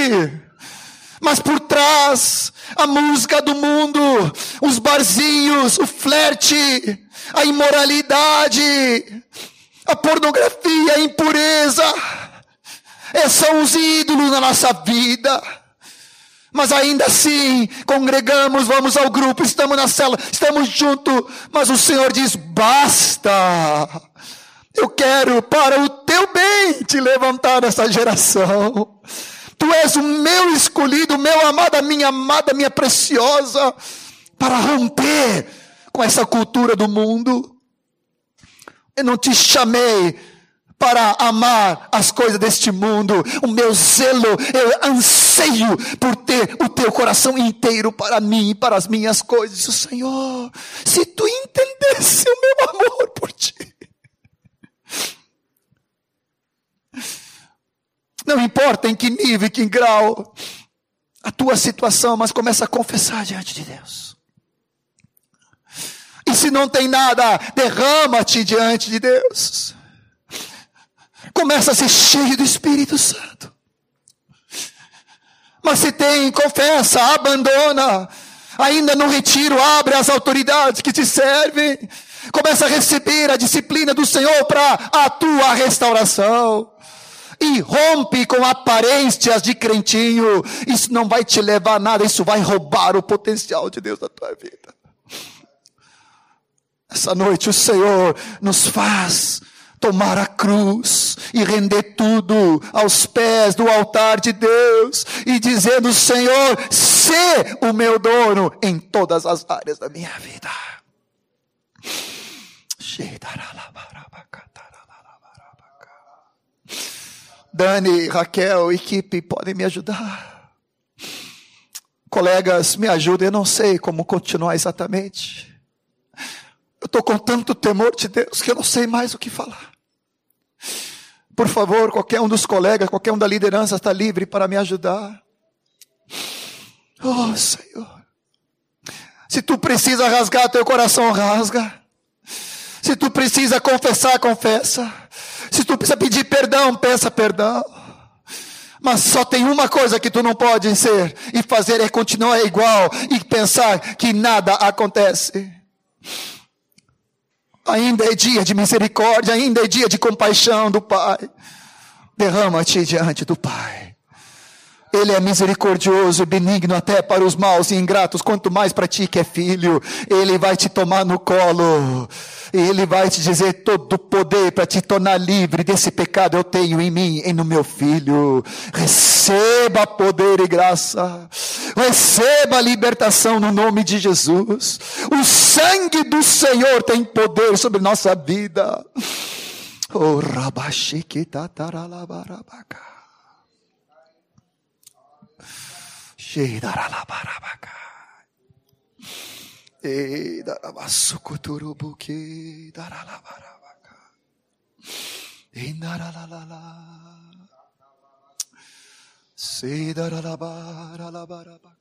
[SPEAKER 1] mas por trás a música do mundo, os barzinhos, o flerte, a imoralidade, a pornografia, a impureza, esses são os ídolos na nossa vida. Mas ainda assim, congregamos, vamos ao grupo, estamos na cela, estamos juntos, mas o Senhor diz: basta. Eu quero para o teu bem te levantar nessa geração. Tu és o meu escolhido, meu amado, a minha amada, minha preciosa, para romper com essa cultura do mundo. Eu não te chamei para amar as coisas deste mundo. O meu zelo, eu anseio por ter o teu coração inteiro para mim e para as minhas coisas. O Senhor, se tu entendesse o meu amor por ti. Não importa em que nível, em que grau a tua situação, mas começa a confessar diante de Deus. E se não tem nada, derrama-te diante de Deus. Começa a ser cheio do Espírito Santo. Mas se tem, confessa, abandona. Ainda no retiro, abre as autoridades que te servem. Começa a receber a disciplina do Senhor para a tua restauração. E rompe com aparências de crentinho. Isso não vai te levar a nada, isso vai roubar o potencial de Deus na tua vida. Essa noite o Senhor nos faz tomar a cruz e render tudo aos pés do altar de Deus e dizendo: Senhor, sê o meu dono em todas as áreas da minha vida. Dani, Raquel, equipe, podem me ajudar. Colegas, me ajudem, eu não sei como continuar exatamente. Eu estou com tanto temor de Deus que eu não sei mais o que falar. Por favor, qualquer um dos colegas, qualquer um da liderança está livre para me ajudar. Oh, Senhor. Se tu precisa rasgar teu coração, rasga. Se tu precisa confessar, confessa. Se tu precisa pedir perdão, peça perdão. Mas só tem uma coisa que tu não pode ser e fazer é continuar igual e pensar que nada acontece. Ainda é dia de misericórdia, ainda é dia de compaixão do Pai. Derrama-te diante do Pai. Ele é misericordioso e benigno até para os maus e ingratos, quanto mais para ti que é filho, ele vai te tomar no colo. Ele vai te dizer todo o poder para te tornar livre desse pecado eu tenho em mim e no meu filho. Receba poder e graça. Receba a libertação no nome de Jesus. O sangue do Senhor tem poder sobre nossa vida. Oh, rabaxiquitataralabarabacá. E darabasukuturubuki daralabarabaka. E daralalala. Se daralabaralabarabaka.